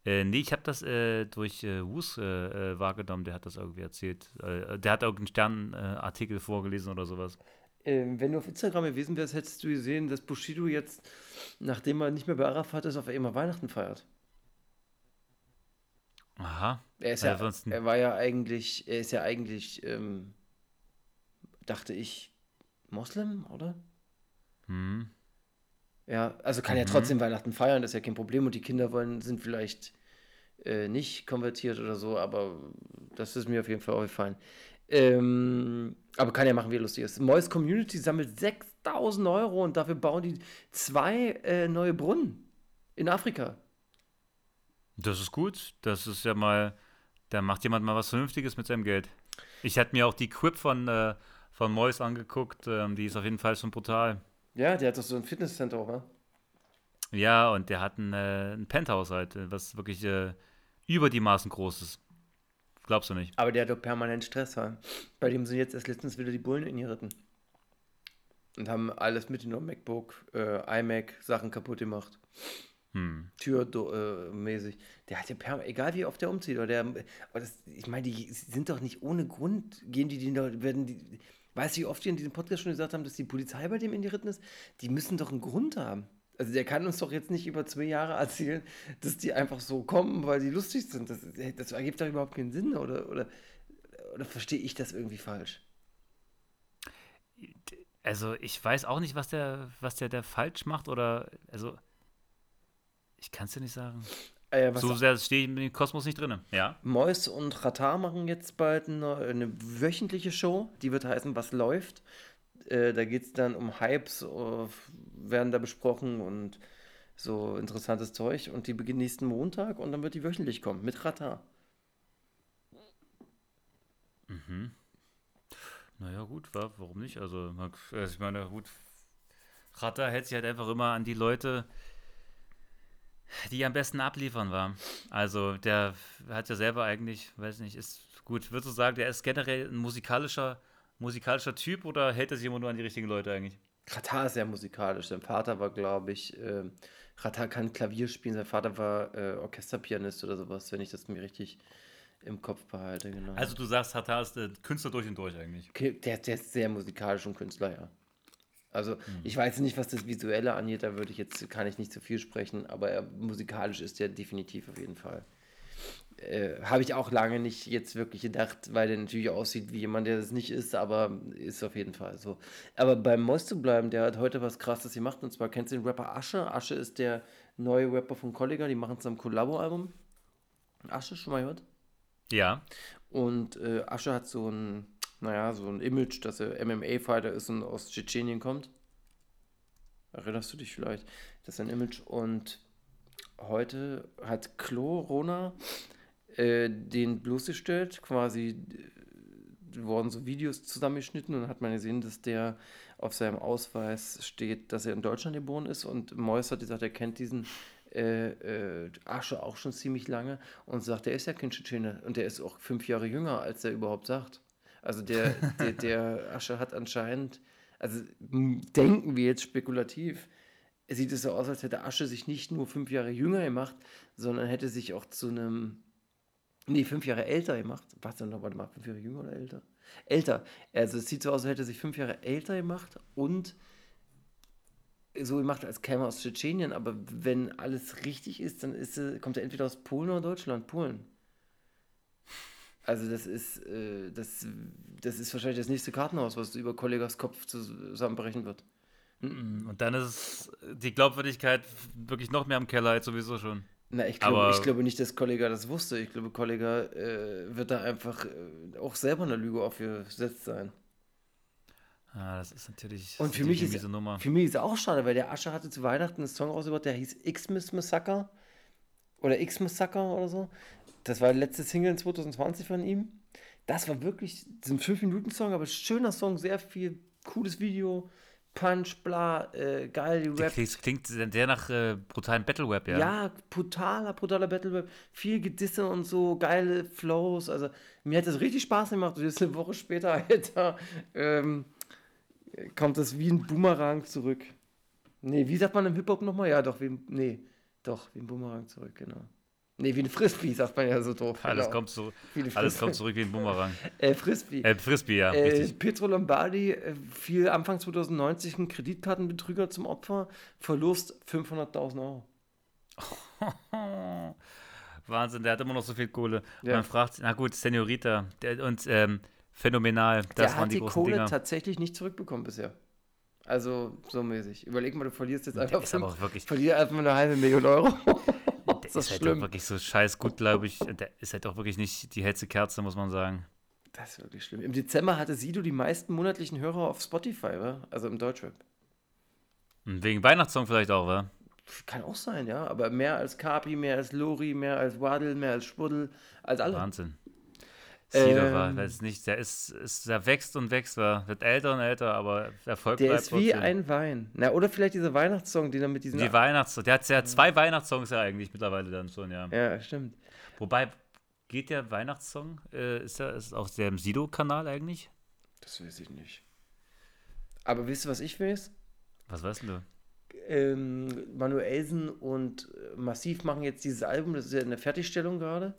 Äh, nee, ich habe das äh, durch äh, Wus äh, äh, wahrgenommen, der hat das irgendwie erzählt. Äh, der hat irgendeinen Sternartikel Artikel vorgelesen oder sowas. Ähm, wenn du auf Instagram gewesen wärst, hättest du gesehen, dass Bushido jetzt, nachdem er nicht mehr bei Arafat ist, auf einmal Weihnachten feiert. Aha. Er ist Ja, ja, er war ja eigentlich, er ist ja eigentlich, ähm, dachte ich, Moslem, oder? Hm. Ja, also kann ja Mhm. trotzdem Weihnachten feiern, das ist ja kein Problem. Und die Kinder wollen, sind vielleicht äh, nicht konvertiert oder so, aber das ist mir auf jeden Fall aufgefallen. Ähm, aber kann ja machen, wie er lustig ist. Mois Community sammelt 6000 Euro und dafür bauen die zwei äh, neue Brunnen in Afrika. Das ist gut. Das ist ja mal, da macht jemand mal was Vernünftiges mit seinem Geld. Ich hatte mir auch die Quip von, äh, von Mois angeguckt. Ähm, die ist auf jeden Fall schon brutal. Ja, der hat doch so ein Fitnesscenter auch, ne? Ja, und der hat ein, äh, ein Penthouse halt, äh, was wirklich äh, über die Maßen groß ist. Glaubst du nicht? Aber der hat doch permanent Stress. Ja? Bei dem sind jetzt erst letztens wieder die Bullen ingeritten. Und haben alles mitgenommen, MacBook, äh, iMac, Sachen kaputt gemacht. Hm. Tür äh. Der hat ja permanent, egal wie oft der umzieht, oder der, aber das, ich meine, die sind doch nicht ohne Grund, gehen die, die werden die, weißt du, wie oft wir in diesem Podcast schon gesagt haben, dass die Polizei bei dem ingeritten ist? Die müssen doch einen Grund haben. Also der kann uns doch jetzt nicht über zwei Jahre erzählen, dass die einfach so kommen, weil die lustig sind. Das, das ergibt doch überhaupt keinen Sinn, oder, oder, oder verstehe ich das irgendwie falsch? Also ich weiß auch nicht, was der, was der, der falsch macht oder, also ich kann es dir nicht sagen. Äh, so sehr stehe ich im Kosmos nicht drin. Ja. Mois und Ratar machen jetzt bald eine, eine wöchentliche Show, die wird heißen Was läuft. Äh, da geht es dann um Hypes, äh, werden da besprochen und so interessantes Zeug. Und die beginnt nächsten Montag und dann wird die wöchentlich kommen mit Rata. Naja, gut, wa- warum nicht? Also, also ich meine, gut, Ratter hält sich halt einfach immer an die Leute, die am besten abliefern war. Also, der hat ja selber eigentlich, weiß nicht, ist gut, würdest du sagen, der ist generell ein musikalischer, musikalischer Typ oder hält er sich immer nur an die richtigen Leute eigentlich? Rata ist sehr musikalisch. Sein Vater war, glaube ich, äh, Rata kann Klavier spielen. Sein Vater war äh, Orchesterpianist oder sowas, wenn ich das mir richtig im Kopf behalte. Genau. Also, du sagst, Ratter ist äh, Künstler durch und durch eigentlich. Der, der ist sehr musikalisch und Künstler, ja. Also ich weiß nicht, was das Visuelle angeht, da würde ich jetzt, kann ich nicht zu viel sprechen, aber er, musikalisch ist er definitiv auf jeden Fall. Äh, Habe ich auch lange nicht jetzt wirklich gedacht, weil der natürlich aussieht wie jemand, der das nicht ist, aber ist auf jeden Fall so. Aber beim Mois zu bleiben, der hat heute was krasses gemacht und zwar kennst du den Rapper Asche? Asche ist der neue Rapper von Kollega, die machen zusammen ein Kollabo-Album. Asche, schon mal gehört? Ja. Und äh, Asche hat so ein, naja, so ein Image, dass er MMA-Fighter ist und aus Tschetschenien kommt. Erinnerst du dich vielleicht? Das ist ein Image. Und heute hat Chlorona äh, den bloßgestellt. Quasi äh, wurden so Videos zusammengeschnitten und hat man gesehen, dass der auf seinem Ausweis steht, dass er in Deutschland geboren ist. Und Mois hat gesagt, er kennt diesen äh, äh, Asche auch schon ziemlich lange und sagt, der ist ja kein Tschetschene und der ist auch fünf Jahre jünger, als er überhaupt sagt. Also der, der, der Asche hat anscheinend, also denken wir jetzt spekulativ, sieht es so aus, als hätte Asche sich nicht nur fünf Jahre jünger gemacht, sondern hätte sich auch zu einem, nee, fünf Jahre älter gemacht. Was denn noch, warte mal, fünf Jahre jünger oder älter? Älter. Also es sieht so aus, als hätte sich fünf Jahre älter gemacht und so gemacht, als käme er aus Tschetschenien, aber wenn alles richtig ist, dann ist, kommt er entweder aus Polen oder Deutschland. Polen. Also das ist, äh, das, das ist wahrscheinlich das nächste Kartenhaus, was über Kollegas Kopf zusammenbrechen wird. Und dann ist die Glaubwürdigkeit wirklich noch mehr im Keller als sowieso schon. Na, ich glaube, ich glaube nicht, dass Kollega das wusste. Ich glaube, Kollega äh, wird da einfach äh, auch selber eine Lüge aufgesetzt sein. Ah, das ist natürlich Und für mich, ist, Nummer. für mich ist es auch schade, weil der Asche hatte zu Weihnachten einen Song rausgebracht, der hieß Xmas Massacre oder Xmas Sucker oder so. Das war die letzte Single in 2020 von ihm. Das war wirklich ist ein 5-Minuten-Song, aber schöner Song, sehr viel cooles Video, Punch, bla, äh, geil, die Rap. Klingt, klingt sehr nach äh, brutalen Battle Web, ja. Ja, brutaler, brutaler Battle Rap, viel Gedisse und so, geile Flows. Also, mir hat das richtig Spaß gemacht. Und jetzt eine Woche später, [LAUGHS] Alter, ähm, kommt das wie ein Boomerang zurück. Nee, wie sagt man im Hip-Hop nochmal? Ja, doch, wie nee, doch, wie ein Boomerang zurück, genau. Nee, wie ein Frisbee, sagt man ja so doof. Alles, genau. kommt, eine alles kommt zurück wie ein Boomerang. [LAUGHS] Äh, Frisbee. Äh, Frisbee, ja, Äh, richtig. Pietro Lombardi äh, fiel Anfang 2090 ein Kreditkartenbetrüger zum Opfer, Verlust 500.000 Euro. [LAUGHS] Wahnsinn, der hat immer noch so viel Kohle. Ja. Man fragt, sich, na gut, Senorita der, und ähm, phänomenal, das der hat die die Kohle Dinger. tatsächlich nicht zurückbekommen bisher. Also so mäßig. Überleg mal, du verlierst jetzt einfach, fünf, wirklich, verlier einfach eine halbe Million Euro. [LAUGHS] der ist das ist halt schlimm. auch wirklich so scheiß gut, glaube ich. Der ist halt auch wirklich nicht die hellste Kerze, muss man sagen. Das ist wirklich schlimm. Im Dezember hatte Sido die meisten monatlichen Hörer auf Spotify, wa? also im Deutschrap. Und wegen Weihnachtssong vielleicht auch, wa? Kann auch sein, ja. Aber mehr als Kapi, mehr als Lori, mehr als Wadel, mehr als Spuddel, als alle. Wahnsinn. Sido war, Ähm, weiß nicht, der ist, ist, der wächst und wächst, war, wird älter und älter, aber Erfolg Der bleibt ist wie ein Wein. Na, oder vielleicht dieser Weihnachtssong, den er mit diesen. Die Weihnachtssong, der hat ja zwei Weihnachtssongs ja eigentlich mittlerweile dann schon, ja. ja, stimmt. Wobei, geht der Weihnachtssong, äh, ist der ist auf dem Sido-Kanal eigentlich? Das weiß ich nicht. Aber wisst ihr, was ich weiß? Was weißt du? ähm, Manuelsen und Massiv machen jetzt dieses Album, das ist ja in der Fertigstellung gerade.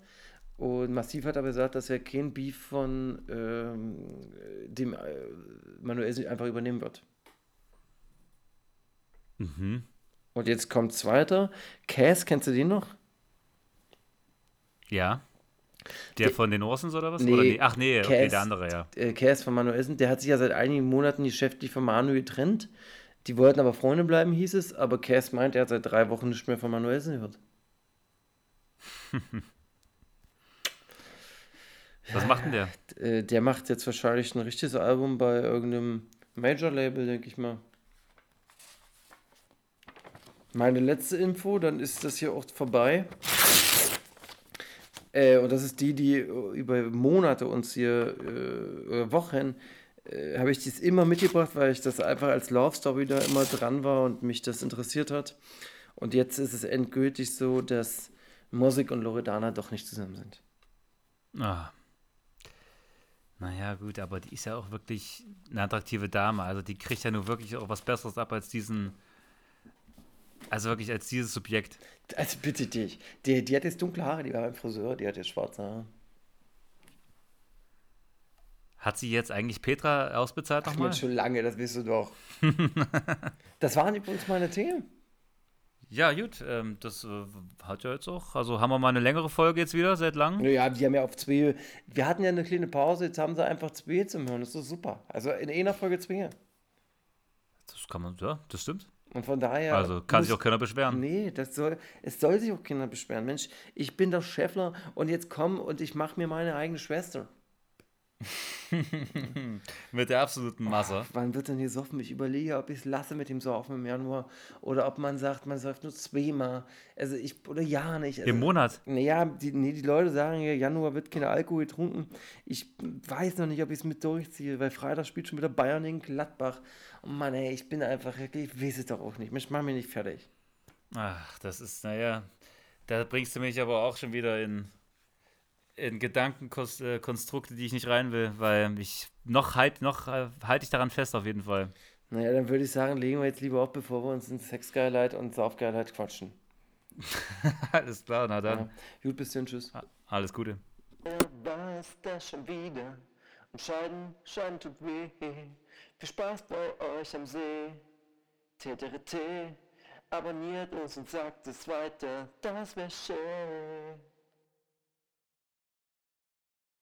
Und Massiv hat aber gesagt, dass er kein Beef von ähm, dem äh, Manuelsen einfach übernehmen wird. Mhm. Und jetzt kommt's weiter. Cass, kennst du den noch? Ja. Der von den Orsons oder was? Nee, oder nee? Ach nee, okay, Cass. der andere, ja. Äh, Cass von Manuelsen, der hat sich ja seit einigen Monaten geschäftlich von Manu getrennt. Die wollten aber Freunde bleiben, hieß es. Aber Cass meint, er hat seit drei Wochen nicht mehr von Manuelsen gehört. [LAUGHS] Was macht denn der? äh, der macht jetzt wahrscheinlich ein richtiges Album bei irgendeinem Major-Label, denke ich mal. Meine letzte Info, dann ist das hier auch vorbei. Äh, und das ist die, die über Monate uns hier, äh, Wochen, äh, habe ich dies immer mitgebracht, weil ich das einfach als Love Story da immer dran war und mich das interessiert hat. Und jetzt ist es endgültig so, dass Musik und Loredana doch nicht zusammen sind. Ah. Naja, gut, aber die ist ja auch wirklich eine attraktive Dame. Also die kriegt ja nur wirklich auch was Besseres ab als diesen. Also wirklich als dieses Subjekt. Also bitte dich. Die, die hat jetzt dunkle Haare, die war beim Friseur, die hat jetzt schwarze Haare. Hat sie jetzt eigentlich Petra ausbezahlt nochmal? Schon lange, das weißt du doch. [LAUGHS] das waren übrigens meine Themen. Ja, gut, ähm, das äh, hat ja jetzt auch. Also haben wir mal eine längere Folge jetzt wieder, seit langem. Ja, die haben ja auf zwei. Wir hatten ja eine kleine Pause, jetzt haben sie einfach zwei zum Hören. Das ist doch super. Also in einer Folge zwei. Das kann man, ja, das stimmt. Und von daher. Also kann muss- sich auch keiner beschweren. Nee, das soll, es soll sich auch keiner beschweren. Mensch, ich bin der Schäffler und jetzt komm und ich mache mir meine eigene Schwester. [LAUGHS] Mit der absoluten Masse. Wann wird denn hier soffen? Ich überlege, ob ich es lasse mit dem Saufen im Januar oder ob man sagt, man säuft nur zweimal. Also ich, oder ja nicht. Also, Im Monat. Naja, die, nee, die Leute sagen ja, Januar wird kein Alkohol getrunken. Ich weiß noch nicht, ob ich es mit durchziehe, weil Freitag spielt schon wieder Bayern gegen Gladbach. Und Mann, ey, ich bin einfach, wirklich- ich weiß es doch auch nicht. Mensch, mach mich nicht fertig. Ach, das ist, naja, da bringst du mich aber auch schon wieder in, in Gedankenkonstrukte, die ich nicht rein will, weil ich noch halt, noch äh, halte ich daran fest auf jeden Fall. Naja, dann würde ich sagen, legen wir jetzt lieber auf, bevor wir uns in Sexgeilheit und Saufgeilheit quatschen. [LAUGHS] Alles klar, na dann. Ja. Gut, bis dann, tschüss. Alles Gute. war es das schon wieder. Und Scheiden, Scheiden tut weh. Viel Spaß bei euch am See. TTRT. Abonniert uns und sagt es weiter. Das wäre schön.